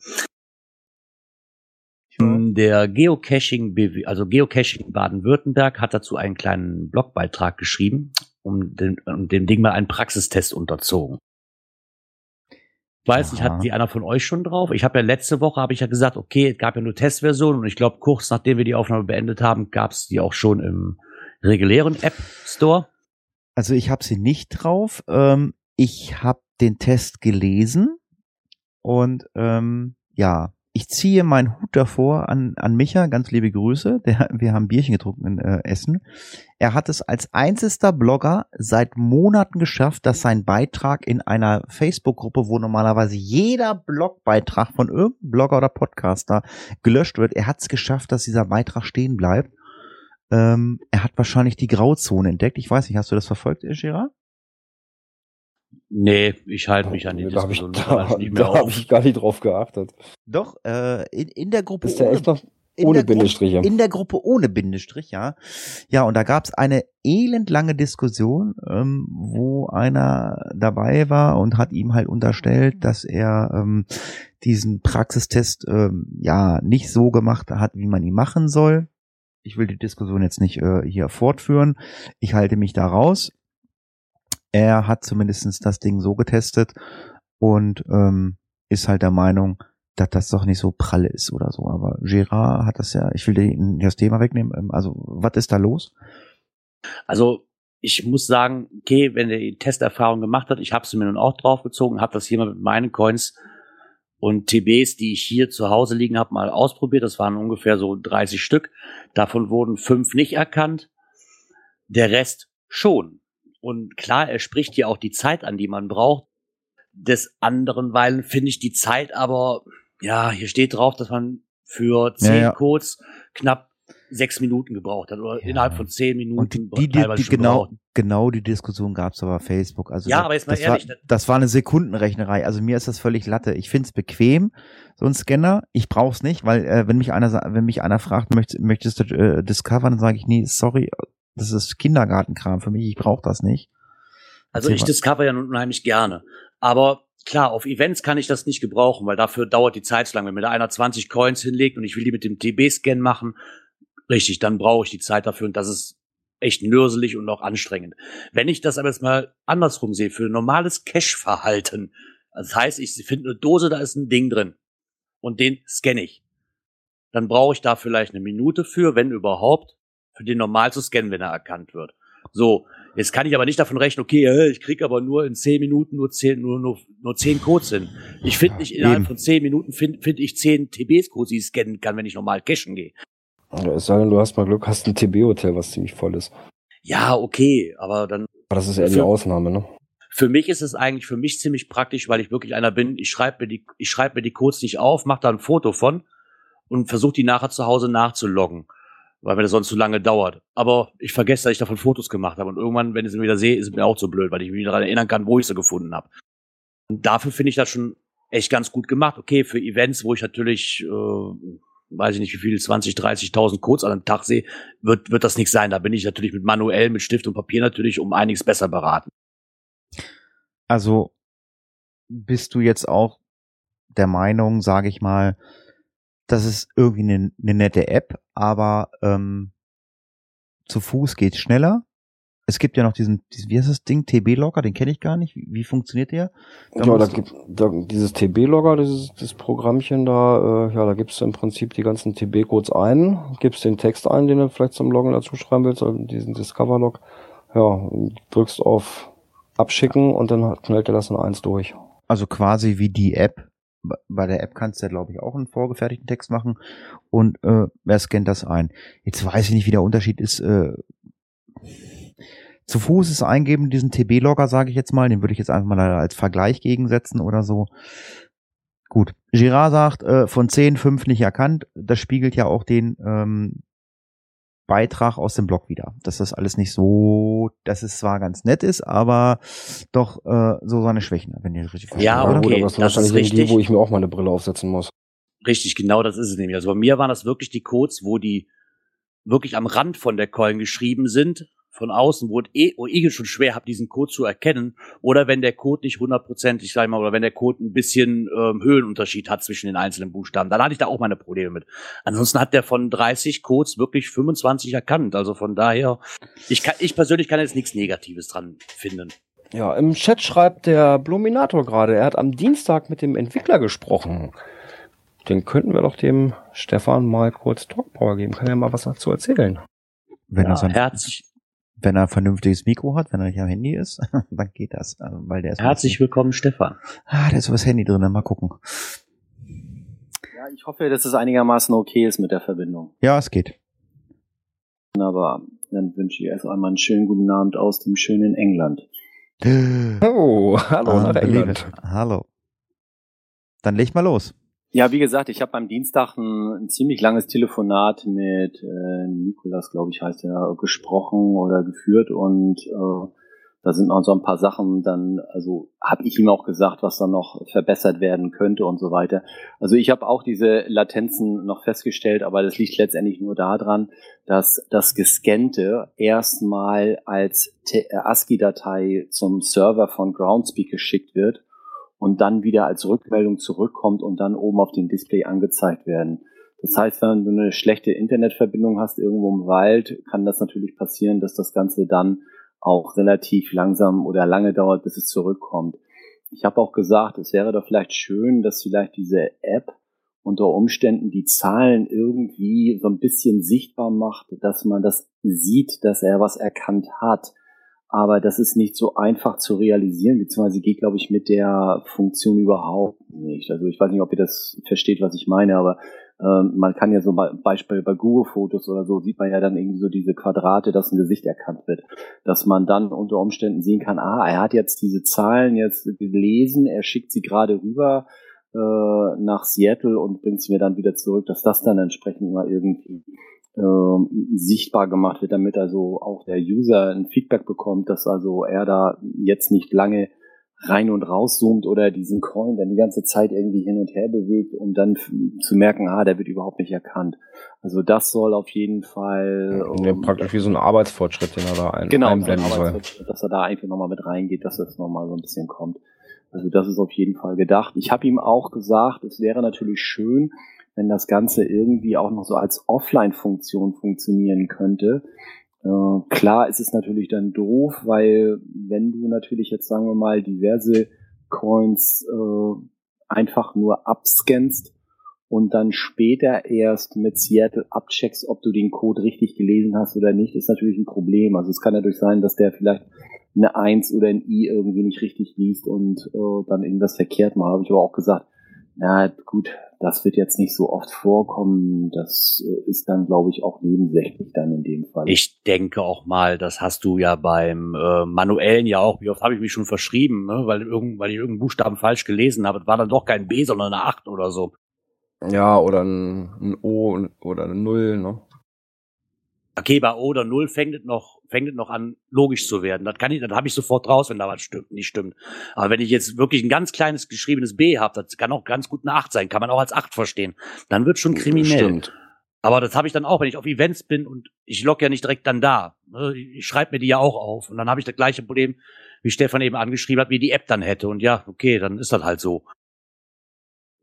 Der Geocaching, also Geocaching Baden-Württemberg hat dazu einen kleinen Blogbeitrag geschrieben, um, den, um dem Ding mal einen Praxistest unterzogen. Ich weiß nicht, Aha. hat die einer von euch schon drauf? Ich habe ja letzte Woche habe ich ja gesagt, okay, es gab ja nur Testversionen und ich glaube kurz nachdem wir die Aufnahme beendet haben, gab es die auch schon im regulären App Store. Also ich habe sie nicht drauf. Ähm, ich habe den Test gelesen und ähm, ja, ich ziehe meinen Hut davor an, an Micha, ganz liebe Grüße. Der, wir haben Bierchen getrunken in äh, Essen. Er hat es als einzigster Blogger seit Monaten geschafft, dass sein Beitrag in einer Facebook-Gruppe, wo normalerweise jeder Blogbeitrag von irgendeinem Blogger oder Podcaster gelöscht wird, er hat es geschafft, dass dieser Beitrag stehen bleibt. Ähm, er hat wahrscheinlich die Grauzone entdeckt. Ich weiß nicht, hast du das verfolgt, Gerard? Nee, ich halte mich an die da habe ich, Diskussion da, da hab auf. ich gar nicht drauf geachtet. Doch, äh, in, in der Gruppe Ist der echt noch ohne Bindestriche? In der Gruppe ohne Bindestrich, ja. Ja, und da gab es eine elendlange Diskussion, ähm, wo einer dabei war und hat ihm halt unterstellt, dass er ähm, diesen Praxistest ähm, ja nicht so gemacht hat, wie man ihn machen soll. Ich will die Diskussion jetzt nicht äh, hier fortführen. Ich halte mich da raus. Er hat zumindestens das Ding so getestet und ähm, ist halt der Meinung, dass das doch nicht so prall ist oder so. Aber Gerard hat das ja, ich will dir das Thema wegnehmen. Ähm, Also, was ist da los? Also ich muss sagen, okay, wenn er die Testerfahrung gemacht hat, ich habe sie mir nun auch draufgezogen, habe das hier mal mit meinen Coins und TBs, die ich hier zu Hause liegen habe, mal ausprobiert. Das waren ungefähr so 30 Stück. Davon wurden fünf nicht erkannt. Der Rest schon. Und klar, er spricht hier auch die Zeit an, die man braucht. Des anderen, weil finde ich die Zeit aber, ja, hier steht drauf, dass man für zehn Ja, ja. Codes knapp sechs Minuten gebraucht hat oder Ja. innerhalb von zehn Minuten Und die, die, die, die genau, genau die Diskussion gab es aber auf Facebook. Also Ja, das, aber jetzt mal das ehrlich, war, das- war eine Sekundenrechnerei. Also mir ist das völlig Latte. Ich find's bequem, so ein Scanner. Ich brauch's nicht, weil äh, wenn mich einer wenn mich einer fragt, möchtest, möchtest du äh, discovern, dann sage ich nee, sorry, das ist Kindergartenkram für mich. Ich brauche das nicht. Also ich discover ja nun unheimlich gerne. Aber klar, auf Events kann ich das nicht gebrauchen, weil dafür dauert die Zeit zu lang. Wenn mir da einer 20 Coins hinlegt und ich will die mit dem TB-Scan machen, richtig, dann brauche ich die Zeit dafür und das ist echt nürselig und auch anstrengend. Wenn ich das aber jetzt mal andersrum sehe, für normales Cache-Verhalten, das heißt, ich finde eine Dose, da ist ein Ding drin und den scanne ich. Dann brauche ich da vielleicht eine Minute für, wenn überhaupt, für den normal zu scannen, wenn er erkannt wird. So, jetzt kann ich aber nicht davon rechnen, okay, äh, ich krieg aber nur in zehn Minuten nur zehn, nur, nur, nur zehn Codes hin. Ich finde nicht innerhalb Eben. von zehn Minuten finde find ich zehn TBs-Codes, die ich scannen kann, wenn ich normal cashen gehe. Es sei denn, du hast mal Glück, hast ein TB-Hotel, was ziemlich voll ist. Ja, okay, aber dann Aber das ist eher die Ausnahme, ne? Für mich ist es eigentlich für mich ziemlich praktisch, weil ich wirklich einer bin, ich schreibe mir die, ich schreibe mir die Codes nicht auf, mache da ein Foto von und versuche die nachher zu Hause nachzuloggen, weil mir das sonst zu lange dauert. Aber ich vergesse, dass ich davon Fotos gemacht habe und irgendwann, wenn ich sie wieder sehe, ist es mir auch so blöd, weil ich mich daran erinnern kann, wo ich sie gefunden habe. Und dafür finde ich das schon echt ganz gut gemacht. Okay, für Events, wo ich natürlich, äh, weiß ich nicht wie viel, 20, 30.000 Codes an einem Tag sehe, wird, wird das nicht sein. Da bin ich natürlich mit manuell, mit Stift und Papier natürlich um einiges besser beraten. Also bist du jetzt auch der Meinung, sage ich mal, das ist irgendwie eine, eine nette App, aber ähm, zu Fuß geht schneller. Es gibt ja noch diesen, diesen wie heißt das Ding, TB-Logger, den kenne ich gar nicht. Wie, wie funktioniert der? Da ja, da gibt da, dieses TB-Logger, dieses das Programmchen da, äh, ja, da gibst du im Prinzip die ganzen TB-Codes ein, gibst den Text ein, den du vielleicht zum Loggen dazu schreiben willst, also diesen Discover-Log, ja, drückst auf Abschicken und dann knallt er das in eins durch. also quasi wie die App. Bei- der App kannst du ja, glaube ich, auch einen vorgefertigten Text machen und äh, wer scannt das ein? Jetzt weiß ich nicht, wie der Unterschied ist. Äh, zu Fuß ist eingeben, diesen TB-Logger, sage ich jetzt mal, den würde ich jetzt einfach mal als Vergleich gegensetzen oder so. Gut, Girard sagt, äh, von 10, 5 nicht erkannt. Das spiegelt ja auch den ähm, Beitrag aus dem Blog wieder. Dass das alles nicht so, dass es zwar ganz nett ist, aber doch äh, so seine Schwächen, wenn ihr das richtig versteht. Ja, oder? okay, aber das ist das ist wahrscheinlich die, richtig. wo ich mir auch meine Brille aufsetzen muss. Richtig, genau das ist es nämlich. Also bei mir waren das wirklich die Codes, wo die wirklich am Rand von der Coin geschrieben sind, von außen, wo, eh, wo ich es schon schwer habe, diesen Code zu erkennen. Oder wenn der Code nicht hundertprozentig, sag ich mal, oder wenn der Code ein bisschen ähm, Höhenunterschied hat zwischen den einzelnen Buchstaben. Dann hatte ich da auch meine Probleme mit. Ansonsten hat der von 30 Codes wirklich 25 erkannt. Also von daher, ich, kann, ich persönlich kann jetzt nichts Negatives dran finden. Ja, im Chat schreibt der Bluminator gerade, er hat am Dienstag mit dem Entwickler gesprochen. Den könnten wir doch dem Stefan mal kurz Talkpower geben. Kann er mal was dazu erzählen? Wenn, er Ja, so ein, herzlich, wenn er ein vernünftiges Mikro hat, wenn er nicht am Handy ist, dann geht das. äh, Weil der ist herzlich willkommen, Stefan. Ah, da ist so was Handy drin, mal gucken. Ja, ich hoffe, dass es einigermaßen okay ist mit der Verbindung. Ja, es geht. Aber dann wünsche ich erst einmal einen schönen guten Abend aus dem schönen England. Oh, hallo nach Unbelievable. England. Hallo. Dann leg mal los. Ja, wie gesagt, ich habe am Dienstag ein, ein ziemlich langes Telefonat mit äh, Nikolas, glaube ich, heißt er, gesprochen oder geführt und äh, da sind noch so ein paar Sachen dann, also habe ich ihm auch gesagt, was dann noch verbessert werden könnte und so weiter. Also ich habe auch diese Latenzen noch festgestellt, aber das liegt letztendlich nur daran, dass das Gescannte erstmal als äh, ASCII-Datei zum Server von Groundspeak geschickt wird und dann wieder als Rückmeldung zurückkommt und dann oben auf dem Display angezeigt werden. Das heißt, wenn du eine schlechte Internetverbindung hast irgendwo im Wald, kann das natürlich passieren, dass das Ganze dann auch relativ langsam oder lange dauert, bis es zurückkommt. Ich habe auch gesagt, es wäre doch vielleicht schön, dass vielleicht diese App unter Umständen die Zahlen irgendwie so ein bisschen sichtbar macht, dass man das sieht, dass er was erkannt hat. Aber das ist nicht so einfach zu realisieren, beziehungsweise geht, glaube ich, mit der Funktion überhaupt nicht. Also ich weiß nicht, ob ihr das versteht, was ich meine, aber ähm, man kann ja so bei, Beispiel bei Google-Fotos oder so, sieht man ja dann irgendwie so diese Quadrate, dass ein Gesicht erkannt wird. Dass man dann unter Umständen sehen kann, ah, er hat jetzt diese Zahlen jetzt gelesen, er schickt sie gerade rüber äh, nach Seattle und bringt sie mir dann wieder zurück, dass das dann entsprechend mal irgendwie ähm, sichtbar gemacht wird, damit also auch der User ein Feedback bekommt, dass also er da jetzt nicht lange rein und raus zoomt oder diesen Coin dann die ganze Zeit irgendwie hin und her bewegt, um dann zu merken, ah, der wird überhaupt nicht erkannt. Also das soll auf jeden Fall Ja, ähm, praktisch wie so ein Arbeitsfortschritt, den er da ein, genau, einblenden so ein soll. Arbeitsfortschritt, dass er da einfach nochmal mit reingeht, dass das nochmal so ein bisschen kommt. Also das ist auf jeden Fall gedacht. Ich habe ihm auch gesagt, es wäre natürlich schön, wenn das Ganze irgendwie auch noch so als Offline-Funktion funktionieren könnte. Äh, klar ist es natürlich dann doof, weil wenn du natürlich jetzt sagen wir mal diverse Coins äh, einfach nur abscannst und dann später erst mit Seattle abcheckst, ob du den Code richtig gelesen hast oder nicht, ist natürlich ein Problem. Also es kann dadurch sein, dass der vielleicht eine 1 oder ein I irgendwie nicht richtig liest und äh, dann irgendwas verkehrt macht. Habe ich aber auch gesagt, Na gut, das wird jetzt nicht so oft vorkommen. Das äh, ist dann, glaube ich, auch nebensächlich dann in dem Fall. Ich denke auch mal, das hast du ja beim äh, manuellen ja auch. Wie oft habe ich mich schon verschrieben, ne? weil, irgend, weil ich irgendeinen Buchstaben falsch gelesen habe. Es war dann doch kein B, sondern eine 8 oder so. Ja, oder ein, ein O oder eine Null, ne? Okay, bei O oder Null fängt es noch, fängt es noch an, logisch zu werden. Das kann ich, dann habe ich sofort raus, wenn da was stimmt, nicht stimmt. Aber wenn ich jetzt wirklich ein ganz kleines geschriebenes B habe, das kann auch ganz gut eine 8 sein, kann man auch als 8 verstehen. Dann wird schon kriminell. Stimmt. Aber das habe ich dann auch, wenn ich auf Events bin und ich log ja nicht direkt dann da. Ne? Ich schreibe mir die ja auch auf. Und dann habe ich das gleiche Problem, wie Stefan eben angeschrieben hat, wie die App dann hätte. Und ja, okay, dann ist das halt so.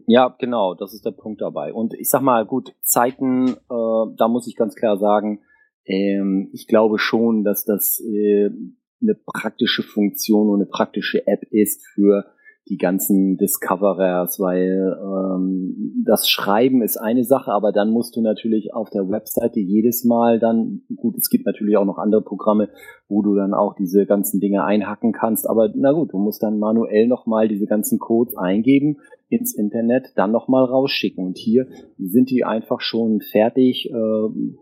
Ja, genau, das ist der Punkt dabei. Und ich sag mal, gut, Zeiten, äh, da muss ich ganz klar sagen, ähm, ich glaube schon, dass das äh, eine praktische Funktion und eine praktische App ist für die ganzen Discoverers, weil ähm, das Schreiben ist eine Sache, aber dann musst du natürlich auf der Webseite jedes Mal dann, gut, es gibt natürlich auch noch andere Programme, wo du dann auch diese ganzen Dinge einhacken kannst, aber na gut, du musst dann manuell nochmal diese ganzen Codes eingeben ins Internet, dann nochmal rausschicken. Und hier sind die einfach schon fertig äh,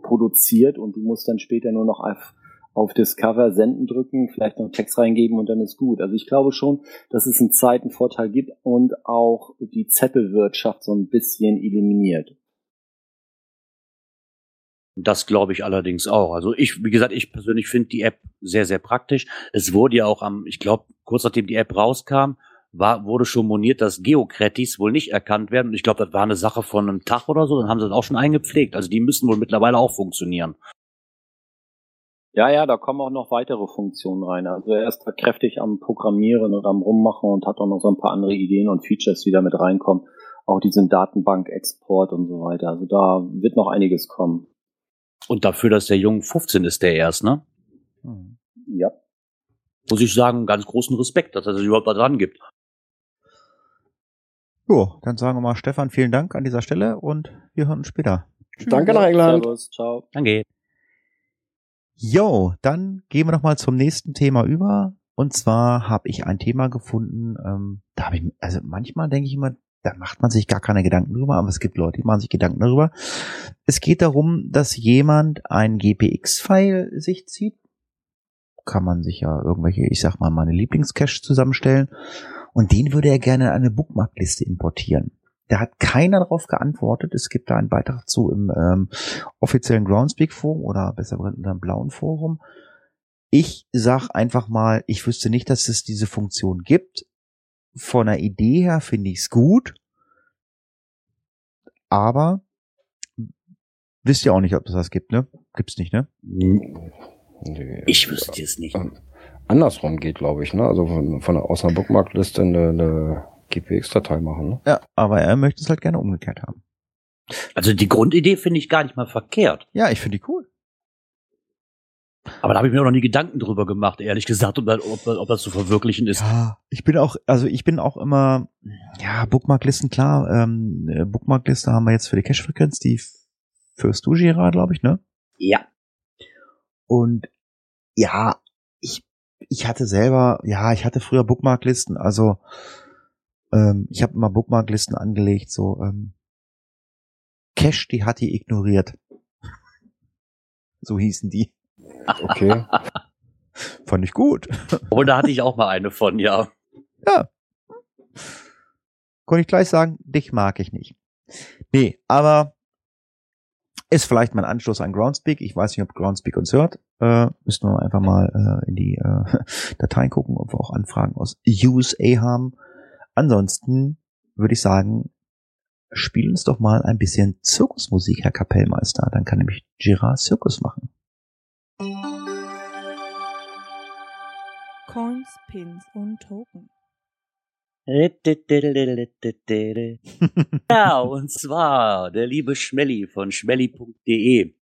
produziert und du musst dann später nur noch auf auf Discover senden drücken, vielleicht noch Text reingeben und dann ist gut. Also ich glaube schon, dass es einen Zeitenvorteil gibt und auch die Zettelwirtschaft so ein bisschen eliminiert. Das glaube ich allerdings auch. Also ich, wie gesagt, ich persönlich finde die App sehr, sehr praktisch. Es wurde ja auch am, ich glaube, kurz nachdem die App rauskam, war, wurde schon moniert, dass Geocratis wohl nicht erkannt werden. Und ich glaube, das war eine Sache von einem Tag oder so. Dann haben sie das auch schon eingepflegt. Also die müssen wohl mittlerweile auch funktionieren. Ja, ja, da kommen auch noch weitere Funktionen rein. Also er ist da kräftig am Programmieren und am Rummachen und hat auch noch so ein paar andere Ideen und Features, die da mit reinkommen. Auch diesen Datenbank-Export und so weiter. Also da wird noch einiges kommen. Und dafür, dass der Jung 15 ist, der erst, ne? Ja. Muss ich sagen, ganz großen Respekt, dass er sich überhaupt da dran gibt. Jo, dann sagen wir mal Stefan, vielen Dank an dieser Stelle und wir hören uns später. Danke nach England. Servus, ciao. Danke. Jo, dann gehen wir noch mal zum nächsten Thema über. Und zwar habe ich ein Thema gefunden, ähm, da habe ich, also manchmal denke ich immer, da macht man sich gar keine Gedanken drüber, aber es gibt Leute, die machen sich Gedanken darüber. Es geht darum, dass jemand ein GPX-File sich zieht. Kann man sich ja irgendwelche, ich sag mal, meine Lieblingscache zusammenstellen. Und den würde er gerne in eine Bookmarkliste importieren. Da hat keiner darauf geantwortet. Es gibt da einen Beitrag zu im ähm, offiziellen Groundspeak Forum oder besser gesagt unter dem blauen Forum. Ich sag einfach mal, ich wüsste nicht, dass es diese Funktion gibt. Von der Idee her finde ich es gut. Aber wisst ihr auch nicht, ob es das gibt, ne? Gibt's nicht, ne? Nee. Ich wüsste es nicht. Andersrum geht, glaube ich, ne? Also von, von der aus einer Bookmarkliste eine, eine GPX-Datei machen, ne? Ja, aber er möchte es halt gerne umgekehrt haben. Also die Grundidee finde ich gar nicht mal verkehrt. Ja, ich finde die cool. Aber da habe ich mir auch noch nie Gedanken drüber gemacht, ehrlich gesagt, ob, das- ob, ob das zu verwirklichen ist. Ja, ich bin auch, also ich bin auch immer, ja, Bookmarklisten, klar, ähm, äh, Bookmarkliste haben wir jetzt für die Cache-Frequenz, die fürs du, Gerard, glaube ich, ne? Ja. Und ja, ich, hatte selber, ja, ich hatte früher Bookmarklisten, also ähm, ich habe immer Bookmarklisten angelegt, so ähm, Cache, die hat die ignoriert. So hießen die. Okay. Fand ich gut. Und da hatte ich auch mal eine von, ja. Ja. Konnte ich gleich sagen, dich mag ich nicht. Nee, aber ist vielleicht mein Anschluss an Groundspeak. Ich weiß nicht, ob Groundspeak uns hört. Äh, müssen wir einfach mal äh, in die äh, Dateien gucken, ob wir auch Anfragen aus USA haben. Ansonsten würde ich sagen, spiel uns doch mal ein bisschen Zirkusmusik, Herr Kapellmeister. Dann kann nämlich Girard Zirkus machen. Coins, Pins und Token. Ja, und zwar der liebe Schmelly von schmelly.de.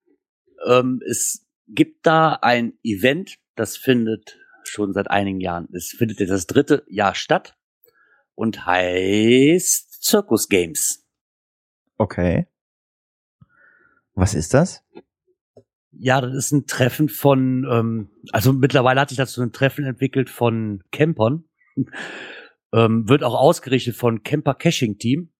Ähm, es gibt da ein Event, das findet schon seit einigen Jahren, es findet jetzt das dritte Jahr statt und heißt Circus Games. Okay. Was ist das? Ja, das ist ein Treffen von, ähm, also mittlerweile hat sich dazu ein Treffen entwickelt von Campern. Ähm, wird auch ausgerichtet von Camper Caching Team.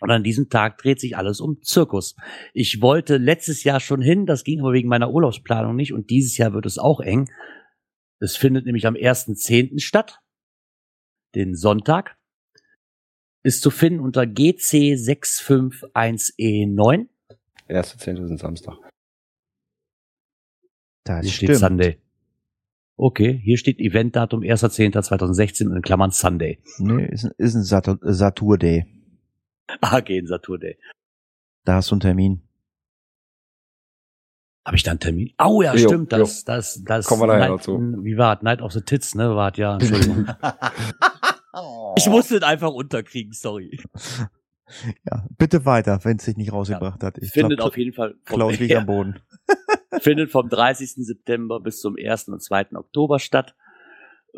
Und an diesem Tag dreht sich alles um Zirkus. Ich wollte letztes Jahr schon hin, das ging aber wegen meiner Urlaubsplanung nicht und dieses Jahr wird es auch eng. Es findet nämlich am 1.10. statt, den Sonntag. Ist zu finden unter GC651E9. Erste Zehnte ist ein Samstag. Das Hier steht Sunday. Okay, hier steht Eventdatum 1.10.2016 in Klammern Sunday. Nee, ist, ein- ist ein Satur, Satur Day. AG in Saturn Day. Da hast du einen Termin. Habe ich da einen Termin? Oh ja, Jo, stimmt, das, das, das. Kommen wir nachher Night, dazu. Wie war Night of the Tits, ne? War ja, Entschuldigung. ich musste es einfach unterkriegen, sorry. Ja, bitte weiter, wenn es sich nicht rausgebracht hat. Ich findet glaub, auf jeden Fall Klaus liegt ja, am Boden. findet vom 30. September bis zum 1. und 2. Oktober statt.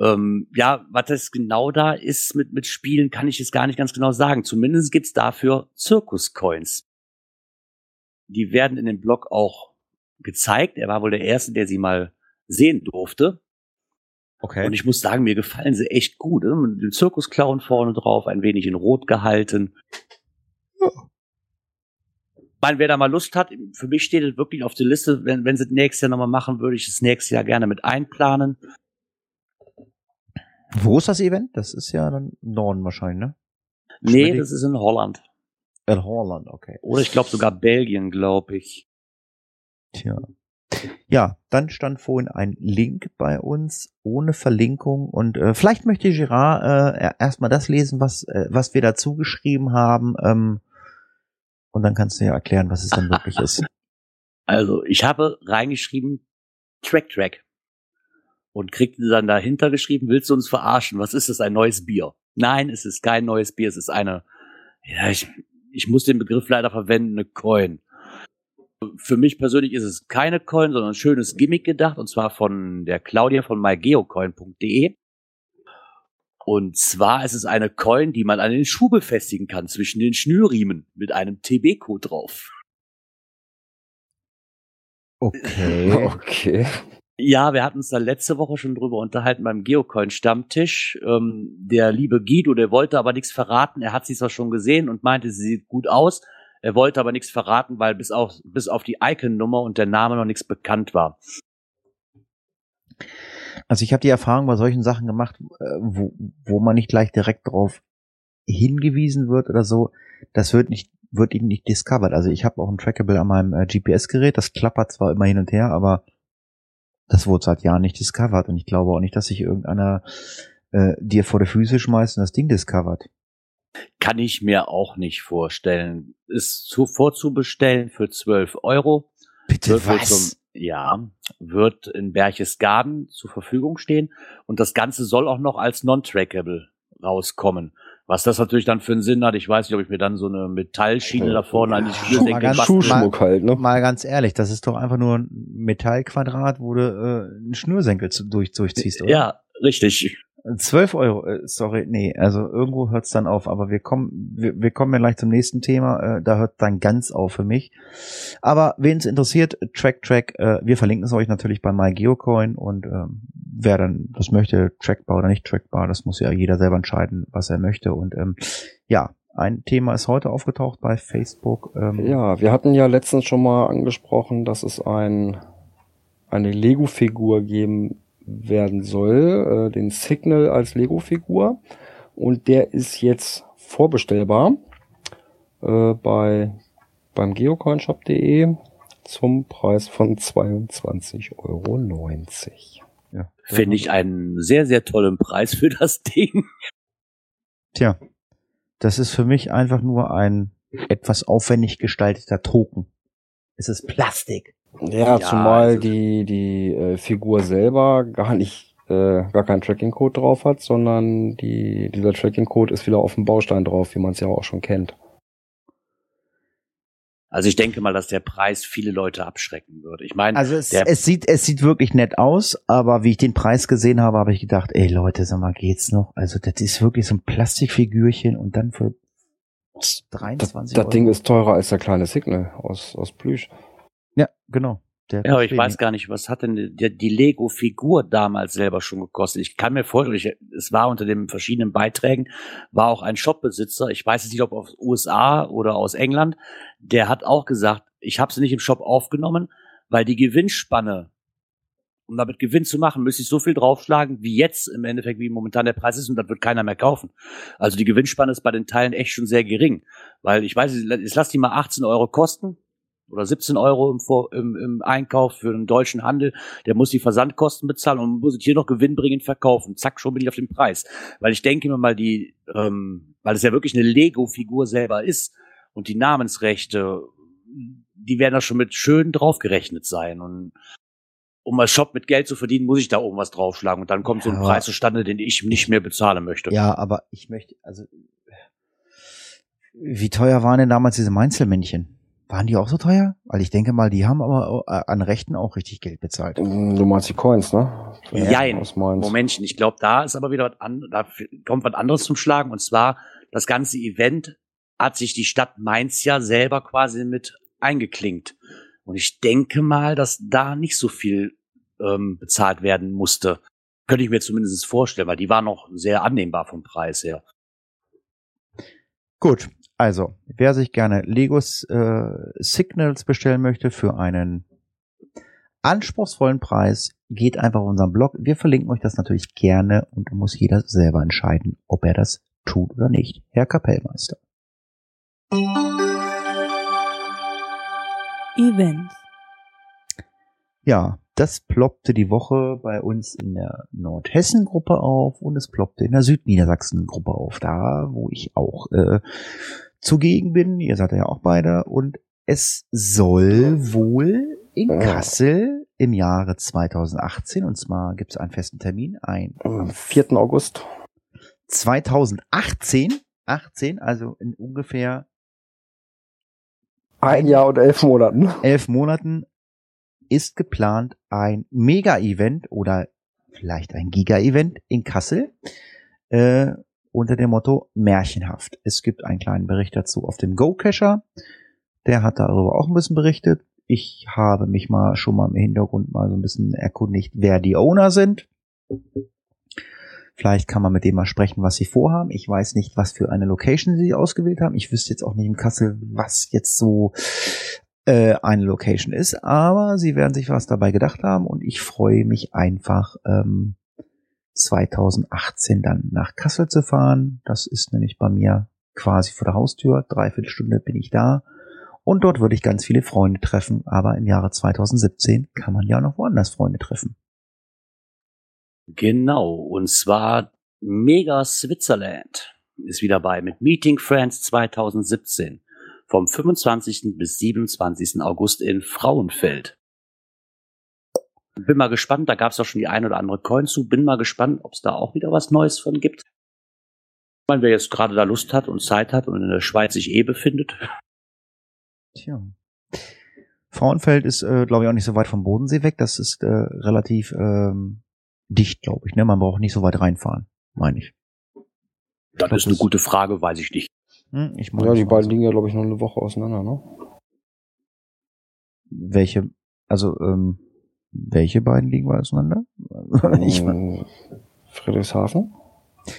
Ähm, ja, was das genau da ist mit, mit Spielen, kann ich jetzt gar nicht ganz genau sagen. Zumindest gibt's dafür Zirkus-Coins. Die werden in dem Blog auch gezeigt. Er war wohl der Erste, der sie mal sehen durfte. Okay. Und ich muss sagen, mir gefallen sie echt gut. Ne? Mit dem Zirkusclown vorne drauf, ein wenig in Rot gehalten. Ich meine, wer da mal Lust hat, für mich steht es wirklich auf der Liste, wenn, wenn sie es nächstes Jahr nochmal machen, würde ich es nächstes Jahr gerne mit einplanen. Wo ist das Event? Das ist ja dann Norden wahrscheinlich, ne? Nee, das ist in Holland. El Holland, okay. Oder ich glaube sogar Belgien, glaube ich. Tja. Ja, dann stand vorhin ein Link bei uns ohne Verlinkung und äh, vielleicht möchte Girard äh, erstmal das lesen, was äh, was wir dazu geschrieben haben ähm, und dann kannst du ja erklären, was es dann wirklich ist. Also, ich habe reingeschrieben Track Track und kriegte dann dahinter geschrieben, willst du uns verarschen? Was ist das? Ein neues Bier? Nein, es ist kein neues Bier, es ist eine, ja, ich, ich muss den Begriff leider verwenden, eine Coin. Für mich persönlich ist es keine Coin, sondern ein schönes Gimmick gedacht, und zwar von der Claudia von mygeocoin.de. Und zwar ist es eine Coin, die man an den Schuh befestigen kann, zwischen den Schnürriemen, mit einem TB-Code drauf. Okay. Okay. Ja, wir hatten uns da letzte Woche schon drüber unterhalten beim Geocoin-Stammtisch. Ähm, der liebe Guido, der wollte aber nichts verraten. Er hat sie zwar schon gesehen und meinte, sie sieht gut aus. Er wollte aber nichts verraten, weil bis auf, bis auf die Icon-Nummer und der Name noch nichts bekannt war. Also ich habe die Erfahrung bei solchen Sachen gemacht, äh, wo, wo man nicht gleich direkt drauf hingewiesen wird oder so. Das wird nicht wird eben nicht discovered. Also ich habe auch ein Trackable an meinem äh, GPS-Gerät. Das klappert zwar immer hin und her, aber das wurde seit Jahren nicht discovered. Und ich glaube auch nicht, dass sich irgendeiner äh, dir vor die Füße schmeißt und das Ding discovert. Kann ich mir auch nicht vorstellen. Ist zu, vorzubestellen für 12 Euro. Bitte was? Ja, wird in Berchtesgaden zur Verfügung stehen. Und das Ganze soll auch noch als non-trackable rauskommen. Was das natürlich dann für einen Sinn hat, ich weiß nicht, ob ich mir dann so eine Metallschiene da vorne an die Mal Schnürsenkel Schuhschmuck halt, ne? Mal ganz ehrlich, das ist doch einfach nur ein Metallquadrat, wo du äh, einen Schnürsenkel zu, durch, durchziehst, oder? Ja, richtig. 12 Euro, äh, sorry, nee, also irgendwo hört's dann auf, aber wir kommen, wir, wir kommen ja gleich zum nächsten Thema, äh, da hört dann ganz auf für mich. Aber wen es interessiert, Track Track, äh, wir verlinken es euch natürlich bei MyGeocoin und ähm, wer dann das möchte, trackbar oder nicht trackbar, das muss ja jeder selber entscheiden, was er möchte. Und ähm, ja, ein Thema ist heute aufgetaucht bei Facebook. Ähm, Ja, wir hatten ja letztens schon mal angesprochen, dass es ein, eine Lego-Figur geben werden soll, äh, den Signal als Lego-Figur. Und der ist jetzt vorbestellbar äh, bei beim geocoinshop.de zum Preis von 22,90 Euro. ja. Finde ich einen sehr, sehr tollen Preis für das Ding. Tja, das ist für mich einfach nur ein etwas aufwendig gestalteter Token. Es ist Plastik. Ja, Ja, zumal also- die, die äh, Figur selber gar nicht, äh, gar keinen Tracking-Code drauf hat, sondern die, dieser Tracking-Code ist wieder auf dem Baustein drauf, wie man es ja auch schon kennt. Also ich denke mal, dass der Preis viele Leute abschrecken würde. Ich meine, Also es, es sieht, es sieht wirklich nett aus, aber wie ich den Preis gesehen habe, habe ich gedacht, ey Leute, sag mal, geht's noch? Also das ist wirklich so ein Plastikfigürchen und dann für Das, 23 das Euro. Ding ist teurer als der kleine Signal aus, aus Plüsch. Ja, genau. Der Ja, aber ich weiß gar nicht, was hat denn die, die Lego-Figur damals selber schon gekostet? Ich kann mir vorstellen, ich, es war unter den verschiedenen Beiträgen, war auch ein Shopbesitzer, ich weiß nicht, ob aus USA oder aus England, der hat auch gesagt, ich habe sie nicht im Shop aufgenommen, weil die Gewinnspanne, um damit Gewinn zu machen, müsste ich so viel draufschlagen, wie jetzt im Endeffekt, wie momentan der Preis ist, und das wird keiner mehr kaufen. Also die Gewinnspanne ist bei den Teilen echt schon sehr gering, weil ich weiß, jetzt lass die mal 18 Euro kosten, oder 17 Euro im, Vor im, im Einkauf für einen deutschen Handel, der muss die Versandkosten bezahlen und muss es hier noch gewinnbringend verkaufen. Zack, schon bin ich auf dem Preis. Weil ich denke mir mal, die, ähm, weil es ja wirklich eine Lego-Figur selber ist und die Namensrechte, die werden da schon mit schön draufgerechnet sein. Und um als Shop mit Geld zu verdienen, muss ich da irgendwas draufschlagen. Und dann kommt so ein Preis zustande, den ich nicht mehr bezahlen möchte. Ja, aber ich möchte, also, wie teuer waren denn damals diese Mainzelmännchen? Waren die auch so teuer? Weil ich denke mal, die haben aber äh, an Rechten auch richtig Geld bezahlt. Du meinst die Coins, ne? Jein. Aus Mainz. Momentchen, ich glaube, da ist aber wieder was an, da kommt was anderes zum Schlagen. Und zwar, das ganze Event hat sich die Stadt Mainz ja selber quasi mit eingeklinkt. Und ich denke mal, dass da nicht so viel ähm, bezahlt werden musste. Könnte ich mir zumindest vorstellen, weil die war noch sehr annehmbar vom Preis her. Gut, also, wer sich gerne Legos äh, Signals bestellen möchte für einen anspruchsvollen Preis, geht einfach auf unseren Blog. Wir verlinken euch das natürlich gerne und muss jeder selber entscheiden, ob er das tut oder nicht. Herr Kapellmeister. Events. Ja, das ploppte die Woche bei uns in der Nordhessen-Gruppe auf und es ploppte in der Südniedersachsen-Gruppe auf, da wo ich auch äh, zugegen bin. Ihr seid ja auch beide. Und es soll wohl in. Kassel im Jahre 2018, und zwar gibt es einen festen Termin, ein Am 4. August. 2018, 18, also in ungefähr Ein Jahr und elf Monaten. elf Monaten ist geplant ein Mega-Event oder vielleicht ein Giga-Event in Kassel äh, unter dem Motto Märchenhaft. Es gibt einen kleinen Bericht dazu auf dem Go-Cacher. Der hat darüber auch ein bisschen berichtet. Ich habe mich mal schon mal im Hintergrund mal so ein bisschen erkundigt, wer die Owner sind. Vielleicht kann man mit dem mal sprechen, was sie vorhaben. Ich weiß nicht, was für eine Location sie ausgewählt haben. Ich wüsste jetzt auch nicht in Kassel, was jetzt so äh, eine Location ist, aber sie werden sich was dabei gedacht haben und ich freue mich einfach ähm, 2018 dann nach Kassel zu fahren. Das ist nämlich bei mir quasi vor der Haustür. Dreiviertel Stunde bin ich da. Und dort würde ich ganz viele Freunde treffen. Aber im Jahre 2017 kann man ja noch woanders Freunde treffen. Genau, und zwar Mega Switzerland ist wieder bei mit Meeting Friends 2017 vom 25. bis 27. August in Frauenfeld. Bin mal gespannt, da gab es auch schon die ein oder andere Coin zu. Bin mal gespannt, ob es da auch wieder was Neues von gibt. Ich meine, wer jetzt gerade da Lust hat und Zeit hat und in der Schweiz sich eh befindet. Tja. Frauenfeld ist, äh, glaube ich, auch nicht so weit vom Bodensee weg. Das ist äh, relativ ähm, dicht, glaube ich. Ne? Man braucht nicht so weit reinfahren, meine ich. Das glaub, ist eine das- gute Frage, weiß ich nicht. Hm, ich Ja, meine, die beiden liegen ja, glaube ich, noch eine Woche auseinander, ne? Welche, also ähm, welche beiden liegen wir auseinander? ich, Ähm, Friedrichshafen.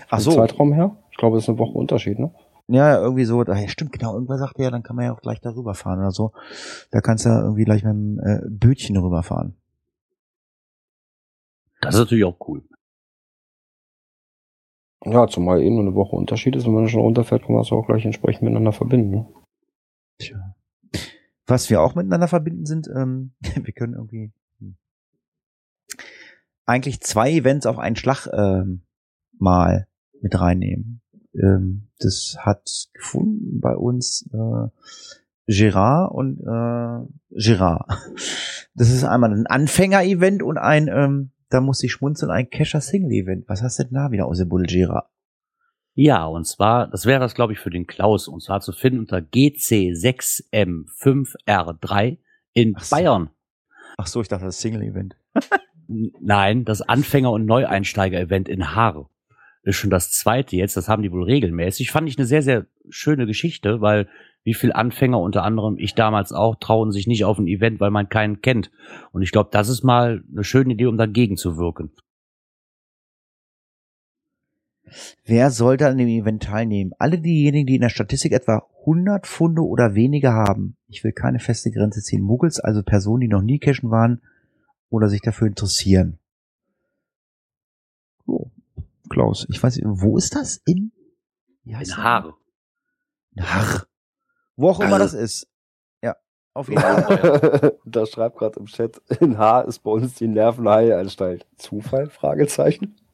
ach so, Zeitraum her. Ich glaube, das ist eine Woche Unterschied, ne? ja, irgendwie so. Ah, ja, stimmt, genau. Irgendwer sagte ja, dann kann man ja auch gleich darüber fahren oder so. Da kannst du ja irgendwie gleich mit dem äh, Bötchen rüberfahren. Das ist natürlich auch cool. Ja, zumal eben nur eine Woche Unterschied ist, wenn man schon runterfährt, kann man das auch gleich entsprechend miteinander verbinden, ne? Tja. Was wir auch miteinander verbinden sind, ähm, wir können irgendwie eigentlich zwei Events auf einen Schlag ähm, mal mit reinnehmen. Ähm, das hat gefunden bei uns äh, Gerard und äh, Gerard. Das ist einmal ein Anfänger-Event und ein, ähm, da muss ich schmunzeln, ein Kescher-Single-Event. Was hast du denn da wieder aus dem Buddel, Gerard? Ja, und zwar, das wäre das, glaube ich, für den Klaus, und zwar zu finden unter GC6M5R3 in so. Bayern. Ach so, ich dachte, das ist Single-Event. Nein, das Anfänger- und Neueinsteiger-Event in Haar. Ist schon das zweite jetzt, das haben die wohl regelmäßig. Fand ich eine sehr, sehr schöne Geschichte, weil wie viel Anfänger, unter anderem ich damals auch, trauen sich nicht auf ein Event, weil man keinen kennt. Und ich glaube, das ist mal eine schöne Idee, um dagegen zu wirken. Wer sollte an dem Event teilnehmen? Alle diejenigen, die in der Statistik etwa 100 Funde oder weniger haben. Ich will keine feste Grenze ziehen. Muggels, also Personen, die noch nie cashen waren oder sich dafür interessieren. Oh, Klaus, ich weiß nicht, wo ist das? In? Wie heißt In der? Haare. In Haar. Wo auch immer Also- das ist. Ja, auf jeden Fall. da schreibt gerade im Chat, in H ist bei uns die Nervenheilanstalt. Zufall? Fragezeichen.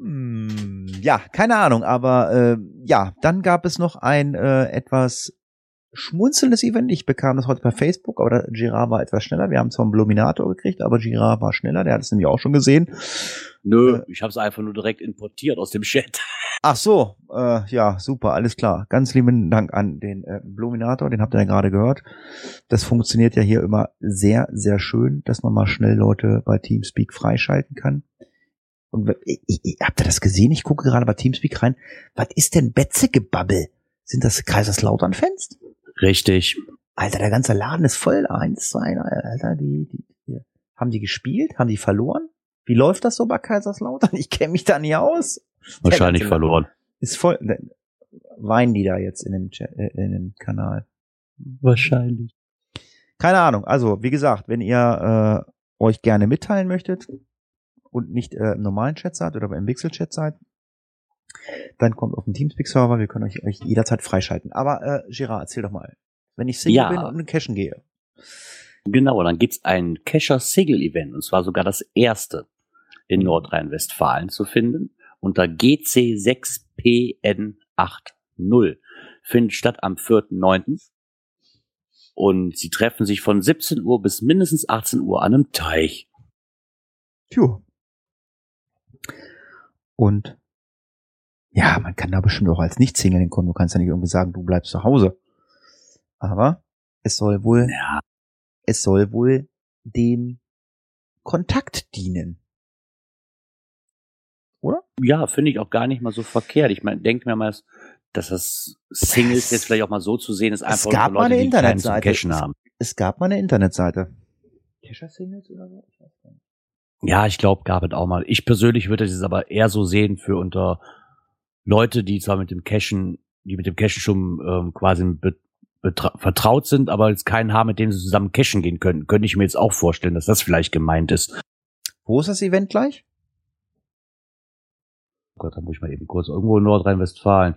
Hm, ja, keine Ahnung, aber äh, ja, dann gab es noch ein äh, etwas schmunzelndes Event. Ich bekam das heute per Facebook, aber Girard war etwas schneller. Wir haben zwar einen Bluminator gekriegt, aber Girard war schneller, der hat es nämlich auch schon gesehen. Nö, ich habe es einfach nur direkt importiert aus dem Chat. Ach so, äh, ja, super, alles klar. Ganz lieben Dank an den äh, Bluminator, den habt ihr ja gerade gehört. Das funktioniert ja hier immer sehr, sehr schön, dass man mal schnell Leute bei Teamspeak freischalten kann. Und ich, ich, habt ihr das gesehen? Ich gucke gerade bei Teamspeak rein. Was ist denn Betzegebabbel? Sind das Kaiserslautern-Fans? Richtig. Alter, der ganze Laden ist voll. Eins, zwei, Alter, die, die, die haben die gespielt? Haben die verloren? Wie läuft das so bei Kaiserslautern? Ich kenne mich da nie aus. Wahrscheinlich ganze verloren. ist voll. ne, Weinen die da jetzt in dem, Chat, äh, in dem Kanal? Wahrscheinlich. Keine Ahnung. Also, wie gesagt, wenn ihr äh, euch gerne mitteilen möchtet und nicht äh, im normalen Chat seid oder im Wixel-Chat seid, dann kommt auf den Teamspeak-Server. Wir können euch, euch jederzeit freischalten. Aber, äh, Gerard, erzähl doch mal. Wenn ich Single Ja. bin und in den Cashen gehe. Genau, dann gibt's ein Kescher Sigel Event und zwar sogar das erste in Nordrhein-Westfalen zu finden unter GC6PN80. Findet statt am 4.9. Und sie treffen sich von 17 Uhr bis mindestens 18 Uhr an einem Teich. Tja. Und ja, man kann da bestimmt auch als Nicht-Single hinkommen. Du kannst ja nicht irgendwie sagen, du bleibst zu Hause. Aber es soll wohl, Ja, es soll wohl dem Kontakt dienen. ja finde ich auch gar nicht mal so verkehrt. Ich meine, denke mir mal, dass das Singles Es- jetzt vielleicht auch mal so zu sehen ist, einfach gab für mal eine Internetseite. Haben. Es gab mal eine Internetseite. Kescher Singles oder so? Ich weiß gar nicht. Ja, ich glaube, gab es auch mal. Ich persönlich würde es aber eher so sehen für unter Leute, die zwar mit dem Cashen, die mit dem Cashen schon ähm, quasi be vertraut sind, aber jetzt keinen haben, mit dem sie zusammen cashen gehen können. Könnte ich mir jetzt auch vorstellen, dass das vielleicht gemeint ist. Wo ist das Event gleich? Oh Gott, da muss ich mal eben kurz irgendwo in Nordrhein-Westfalen.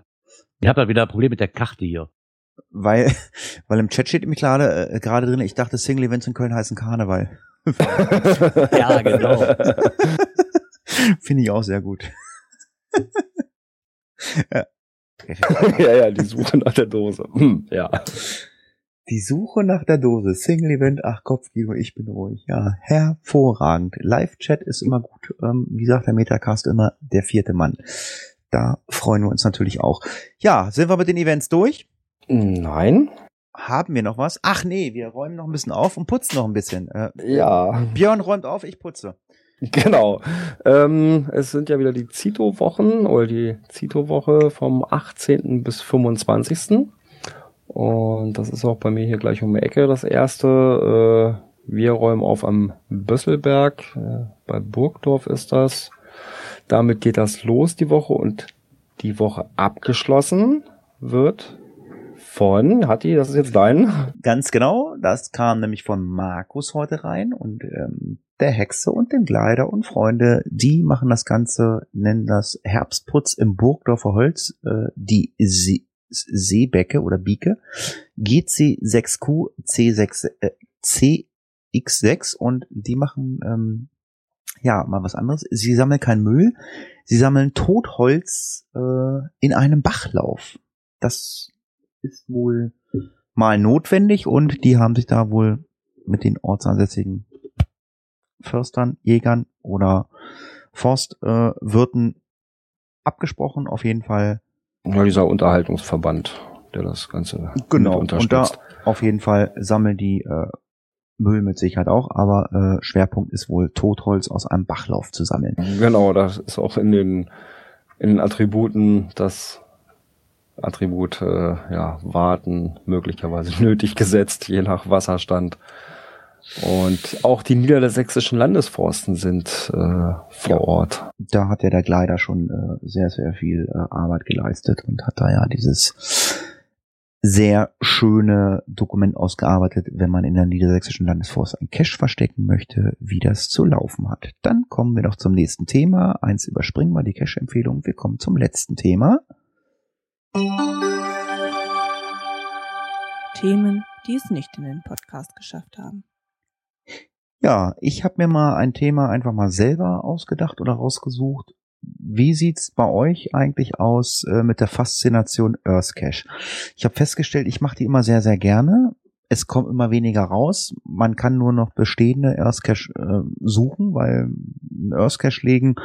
Ihr habt da wieder ein Problem mit der Karte hier. Weil, weil im Chat steht nämlich gerade, äh, gerade drin, ich dachte Single Events in Köln heißen Karneval. Ja, genau. Finde ich auch sehr gut. Ja. ja, ja, die Suche nach der Dose. Hm, ja. Die Suche nach der Dose. Single Event, ach Kopfkino, ich bin ruhig. Ja, hervorragend. Live-Chat ist immer gut. Ähm, wie sagt der Metacast immer, der vierte Mann. Da freuen wir uns natürlich auch. Ja, sind wir mit den Events durch? Nein. Haben wir noch was? Ach nee, wir räumen noch ein bisschen auf und putzen noch ein bisschen. Äh, Ja. Björn räumt auf, ich putze. Genau. Ähm, es sind ja wieder die Zito-Wochen oder die Zito-Woche vom 18. bis 25. Und das ist auch bei mir hier gleich um die Ecke das erste. Äh, wir räumen auf am Bösselberg. Äh, bei Burgdorf ist das. Damit geht das los die Woche und die Woche abgeschlossen wird von, Hatti, das ist jetzt dein. Ganz genau, das kam nämlich von Markus heute rein und ähm, der Hexe und dem Gleider und Freunde, die machen das Ganze, nennen das Herbstputz im Burgdorfer Holz, äh, die See Seebecke oder Bieke, GC6Q C6 äh, CX6 und die machen ähm, ja mal was anderes. Sie sammeln kein Müll, sie sammeln Totholz äh, in einem Bachlauf. Das ist wohl mal notwendig und die haben sich da wohl mit den ortsansässigen Förstern, Jägern oder Forstwirten äh, abgesprochen. Auf jeden Fall Ja, dieser Unterhaltungsverband, der das Ganze Genau, mit und da unterstützt. auf jeden Fall sammeln die äh, Müll mit Sicherheit auch, aber äh, Schwerpunkt ist wohl Totholz aus einem Bachlauf zu sammeln. Genau, das ist auch in den, in den Attributen das Attribut äh, ja, warten möglicherweise nötig gesetzt, je nach Wasserstand. Und auch die niedersächsischen Landesforsten sind äh, vor Ja. Ort. Da hat ja der Gleiter schon äh, sehr, sehr viel äh, Arbeit geleistet und hat da ja dieses sehr schöne Dokument ausgearbeitet, wenn man in der niedersächsischen Landesforst ein Cache verstecken möchte, wie das zu laufen hat. Dann kommen wir noch zum nächsten Thema. Eins überspringen wir die Cache-Empfehlung. Wir kommen zum letzten Thema. Themen, die es nicht in den Podcast geschafft haben. Ja, ich habe mir mal ein Thema einfach mal selber ausgedacht oder rausgesucht. Wie sieht's bei euch eigentlich aus äh, mit der Faszination Earth Cache? Ich habe festgestellt, ich mache die immer sehr, sehr gerne. Es kommt immer weniger raus. Man kann nur noch bestehende Earth Cache äh, suchen, weil ein Earth Cache legen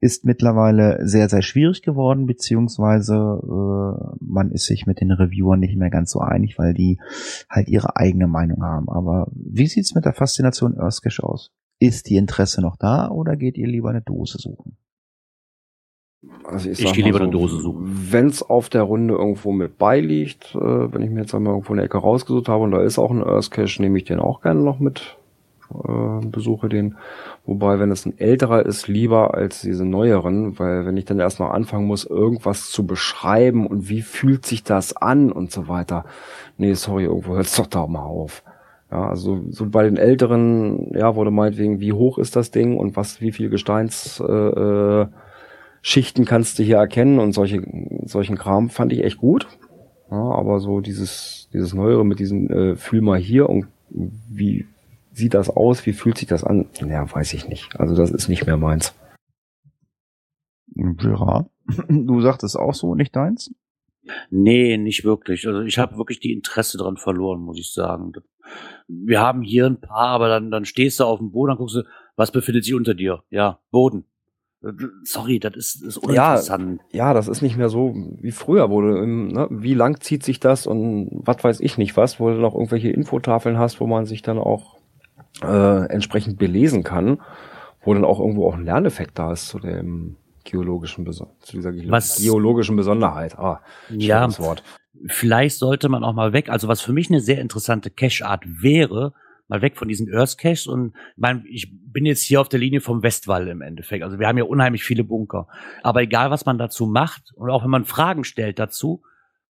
ist mittlerweile sehr, sehr schwierig geworden, beziehungsweise äh, man ist sich mit den Reviewern nicht mehr ganz so einig, weil die halt ihre eigene Meinung haben. Aber wie sieht's mit der Faszination Earth Cache aus? Ist die Interesse noch da oder geht ihr lieber eine Dose suchen? Also Ich sag gehe lieber eine Dose suchen. Wenn es auf der Runde irgendwo mit beiliegt, äh, wenn ich mir jetzt einmal irgendwo eine Ecke rausgesucht habe und da ist auch ein Earth Cache, nehme ich den auch gerne noch mit, äh, besuche den. Wobei, wenn es ein älterer ist, lieber als diese neueren, weil wenn ich dann erst noch anfangen muss, irgendwas zu beschreiben und wie fühlt sich das an und so weiter. Nee, sorry, irgendwo hört es doch da mal auf. Ja, also so bei den älteren, ja, wurde meinetwegen, wie hoch ist das Ding und was, wie viel Gesteins äh, äh, Schichten kannst du hier erkennen und solche, solchen Kram fand ich echt gut. Ja, aber so dieses, dieses Neuere mit diesem äh, Fühl mal hier und wie sieht das aus, wie fühlt sich das an? Ja, weiß ich nicht. Also das ist nicht mehr meins. Ja. Du sagtest auch so, nicht deins? Nee, nicht wirklich. Also ich habe wirklich die Interesse dran verloren, muss ich sagen. Wir haben hier ein paar, aber dann, dann stehst du auf dem Boden, dann guckst du, was befindet sich unter dir? Ja, Boden. Sorry, das ist, ist uninteressant. Ja, das ist nicht mehr so wie früher, wo du, ne, wie lang zieht sich das und was weiß ich nicht was, wo du noch irgendwelche Infotafeln hast, wo man sich dann auch äh, entsprechend belesen kann, wo dann auch irgendwo auch ein Lerneffekt da ist zu dem geologischen Beson zu dieser ge Was- geologischen Besonderheit. Ah, Ja, Wort. vielleicht sollte man auch mal weg. Also was für mich eine sehr interessante Cache-Art wäre, mal weg von diesen Earth Caches und mein, ich bin jetzt hier auf der Linie vom Westwall im Endeffekt. Also wir haben ja unheimlich viele Bunker. Aber egal, was man dazu macht und auch wenn man Fragen stellt dazu,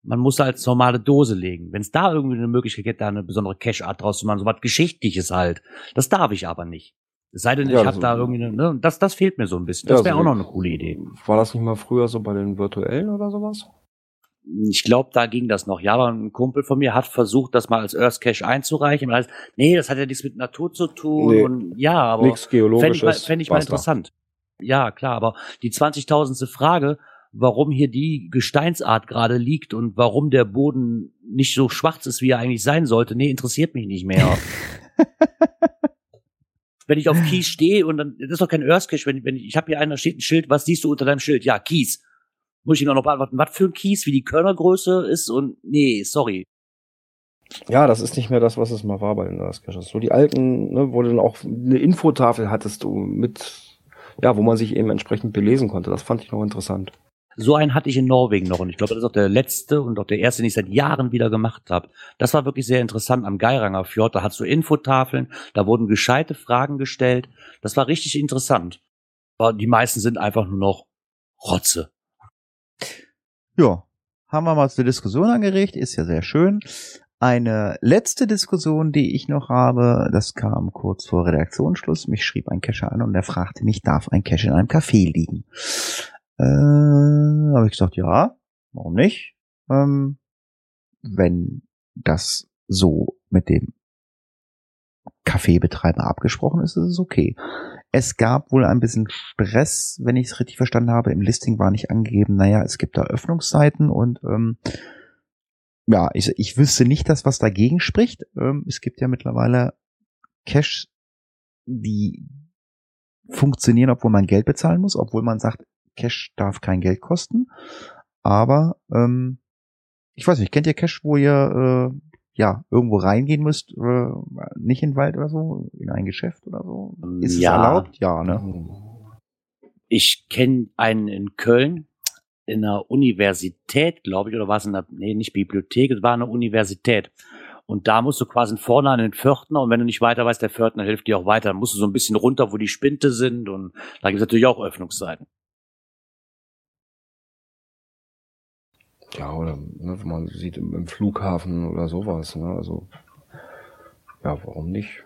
man muss als normale Dose legen. Wenn es da irgendwie eine Möglichkeit gibt, da eine besondere Cache-Art draus zu machen, so was Geschichtliches halt. Das darf ich aber nicht. Es sei denn, Ja, ich habe so- da irgendwie eine, ne, das, das fehlt mir so ein bisschen. Das Ja, wäre so auch noch eine coole Idee. War das nicht mal früher so bei den virtuellen oder sowas? Ich glaube, da ging das noch. Ja, aber ein Kumpel von mir hat versucht, das mal als Earth Cache einzureichen. Und alles, nee, das hat ja nichts mit Natur zu tun. Nee, und ja, aber Nichts fände ich mal, Geologisches. fänd ich mal interessant. Ja, klar, aber die 20.000. Frage, warum hier die Gesteinsart gerade liegt und warum der Boden nicht so schwarz ist, wie er eigentlich sein sollte, nee, interessiert mich nicht mehr. wenn ich auf Kies stehe und dann, das ist doch kein Earth Cache, wenn, wenn ich, ich habe hier einen, da steht ein Schild, was siehst du unter deinem Schild? Ja, Kies. Muss ich ihm auch noch beantworten, was für ein Kies, wie die Körnergröße ist und nee, sorry. Ja, das ist nicht mehr das, was es mal war bei den Earth Caches. So die alten, ne, wo du dann auch eine Infotafel hattest du mit, ja, wo man sich eben entsprechend belesen konnte. Das fand ich noch interessant. So einen hatte ich in Norwegen noch und ich glaube, das ist auch der letzte und auch der erste, den ich seit Jahren wieder gemacht habe. Das war wirklich sehr interessant am Geiranger Fjord. Da hast du Infotafeln, da wurden gescheite Fragen gestellt. Das war richtig interessant. Aber die meisten sind einfach nur noch Rotze. Ja, haben wir mal zur Diskussion angeregt, ist ja sehr schön. Eine letzte Diskussion, die ich noch habe, das kam kurz vor Redaktionsschluss. Mich schrieb ein Cacher an und er fragte mich, darf ein Cache in einem Café liegen? Äh, habe ich gesagt, ja, warum nicht? Ähm, wenn das so mit dem Kaffeebetreiber abgesprochen ist, ist es okay. Es gab wohl ein bisschen Stress, wenn ich es richtig verstanden habe. Im Listing war nicht angegeben, naja, es gibt da Öffnungszeiten und ähm, ja, ich, ich wüsste nicht das, was dagegen spricht. Ähm, es gibt ja mittlerweile Cash, die funktionieren, obwohl man Geld bezahlen muss, obwohl man sagt, Cash darf kein Geld kosten. Aber ähm, ich weiß nicht, kennt ihr Cash, wo ihr äh, ja irgendwo reingehen müsst, äh, nicht in den Wald oder so, in ein Geschäft oder so? Ist Ja. es erlaubt? Ja, ne? Ich kenne einen in Köln. in einer Universität, glaube ich, oder war es in einer, nee, nicht Bibliothek, es war eine Universität. Und da musst du quasi vorne an den Pförtner und wenn du nicht weiter weißt, der Pförtner hilft dir auch weiter. Dann musst du so ein bisschen runter, wo die Spinte sind und da gibt es natürlich auch Öffnungszeiten. Ja, oder ne, wenn man sieht im, im Flughafen oder sowas. Ne? Also, ja, warum nicht?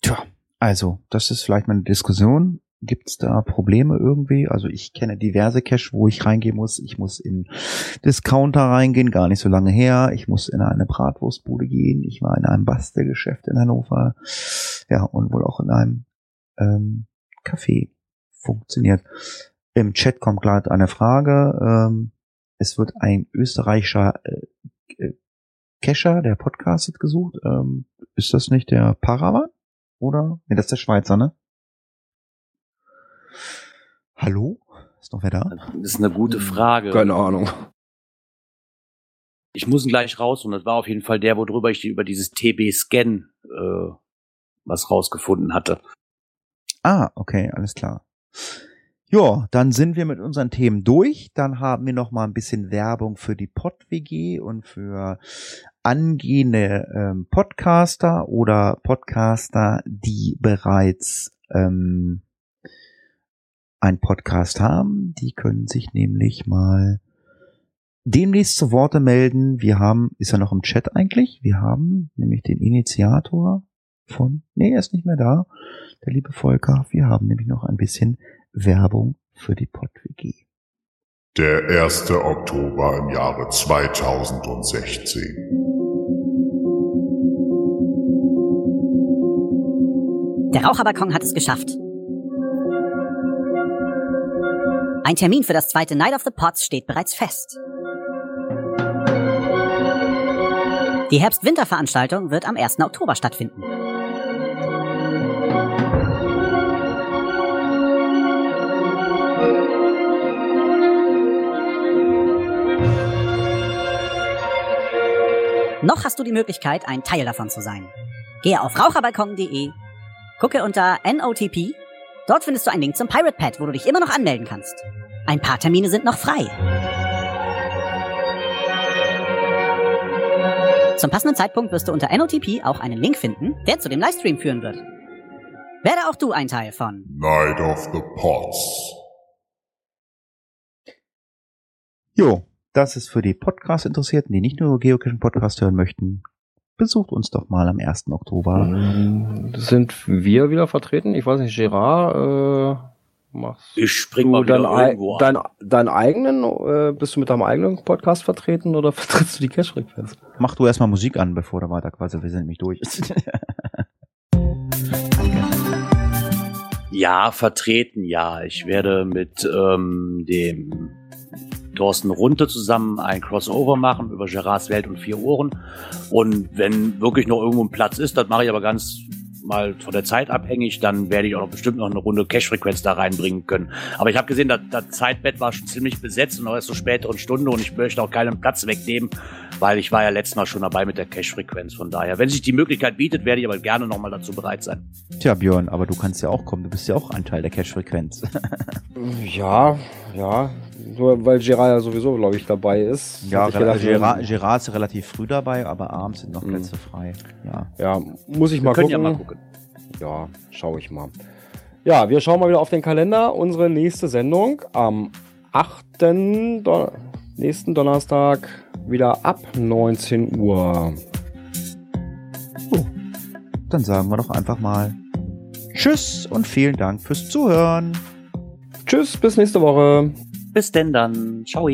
Tja, also, das ist vielleicht mal eine Diskussion. Gibt es da Probleme irgendwie? Also ich kenne diverse Cache, wo ich reingehen muss. Ich muss in Discounter reingehen, gar nicht so lange her. Ich muss in eine Bratwurstbude gehen. Ich war in einem Bastelgeschäft in Hannover. Ja, und wohl auch in einem ähm, Café. Funktioniert. Im Chat kommt gerade eine Frage. Ähm, es wird ein österreichischer äh, äh, Cacher, der podcastet, gesucht. Ähm, ist das nicht der Paravan? Oder? Nee, das ist der Schweizer, ne? Hallo? Ist noch wer da? Das ist eine gute Frage. Keine Ahnung. Ich muss ihn gleich raus und das war auf jeden Fall der, worüber ich über dieses TB-Scan äh, was rausgefunden hatte. Ah, okay, alles klar. Ja, dann sind wir mit unseren Themen durch. Dann haben wir noch mal ein bisschen Werbung für die Pod-WG und für angehende ähm, Podcaster oder Podcaster, die bereits ähm, ein Podcast haben. Die können sich nämlich mal demnächst zu Worte melden. Wir haben, ist er noch im Chat eigentlich? Wir haben nämlich den Initiator von, nee, er ist nicht mehr da, der liebe Volker. Wir haben nämlich noch ein bisschen Werbung für die PodWG. Der 1. Oktober im Jahre 2016. Der Raucherbalkon hat es geschafft. Ein Termin für das zweite Night of the Pots steht bereits fest. Die Herbst-Winter-Veranstaltung wird am 1. Oktober stattfinden. Noch hast du die Möglichkeit, ein Teil davon zu sein. Gehe auf raucherbalkon.de, gucke unter NOTP. Dort findest du einen Link zum Pirate Pad, wo du dich immer noch anmelden kannst. Ein paar Termine sind noch frei. Zum passenden Zeitpunkt wirst du unter NOTP auch einen Link finden, der zu dem Livestream führen wird. Werde auch du ein Teil von Night of the Pots. Jo, das ist für die Podcast-Interessierten, die nicht nur Geocaching-Podcast hören möchten. Besucht uns doch mal am 1. Oktober. Ähm, Sind wir wieder vertreten? Ich weiß nicht, Gerard, äh, machst Ich spring du mal wieder dein, ei- irgendwo dein, an. deinen eigenen, äh, bist du mit deinem eigenen Podcast vertreten oder vertrittst du die Cash-Frequenz? Mach du erstmal Musik an, bevor du weiter quasi, wir sind nämlich durch. Ja, vertreten, ja. Ich werde mit ähm, dem Thorsten Runte zusammen ein Crossover machen über Gerards Welt und vier Ohren. Und wenn wirklich noch irgendwo ein Platz ist, das mache ich aber ganz mal von der Zeit abhängig, dann werde ich auch noch bestimmt noch eine Runde Cash-Frequenz da reinbringen können. Aber ich habe gesehen, das, das Zeitbett war schon ziemlich besetzt und noch erst so späteren Stunde und ich möchte auch keinen Platz wegnehmen, weil ich war ja letztes Mal schon dabei mit der Cash-Frequenz. Von daher, wenn sich die Möglichkeit bietet, werde ich aber gerne nochmal dazu bereit sein. Tja, Björn, aber du kannst ja auch kommen. Du bist ja auch ein Teil der Cache-Frequenz. Ja, ja. Nur weil Gerard ja sowieso, glaube ich, dabei ist. ja, Hab ich gedacht, Gerard, Gerard ist relativ früh dabei, aber abends sind noch Mhm. Plätze frei. Ja. Ja, muss ich Wir mal gucken. ja mal gucken. Ja, schaue ich mal. Ja, wir schauen mal wieder auf den Kalender. Unsere nächste Sendung am 8. Don nächsten Donnerstag wieder ab 19 Uhr. Dann sagen wir doch einfach mal Tschüss und vielen Dank fürs Zuhören. Tschüss, bis nächste Woche. Bis denn dann. Ciao.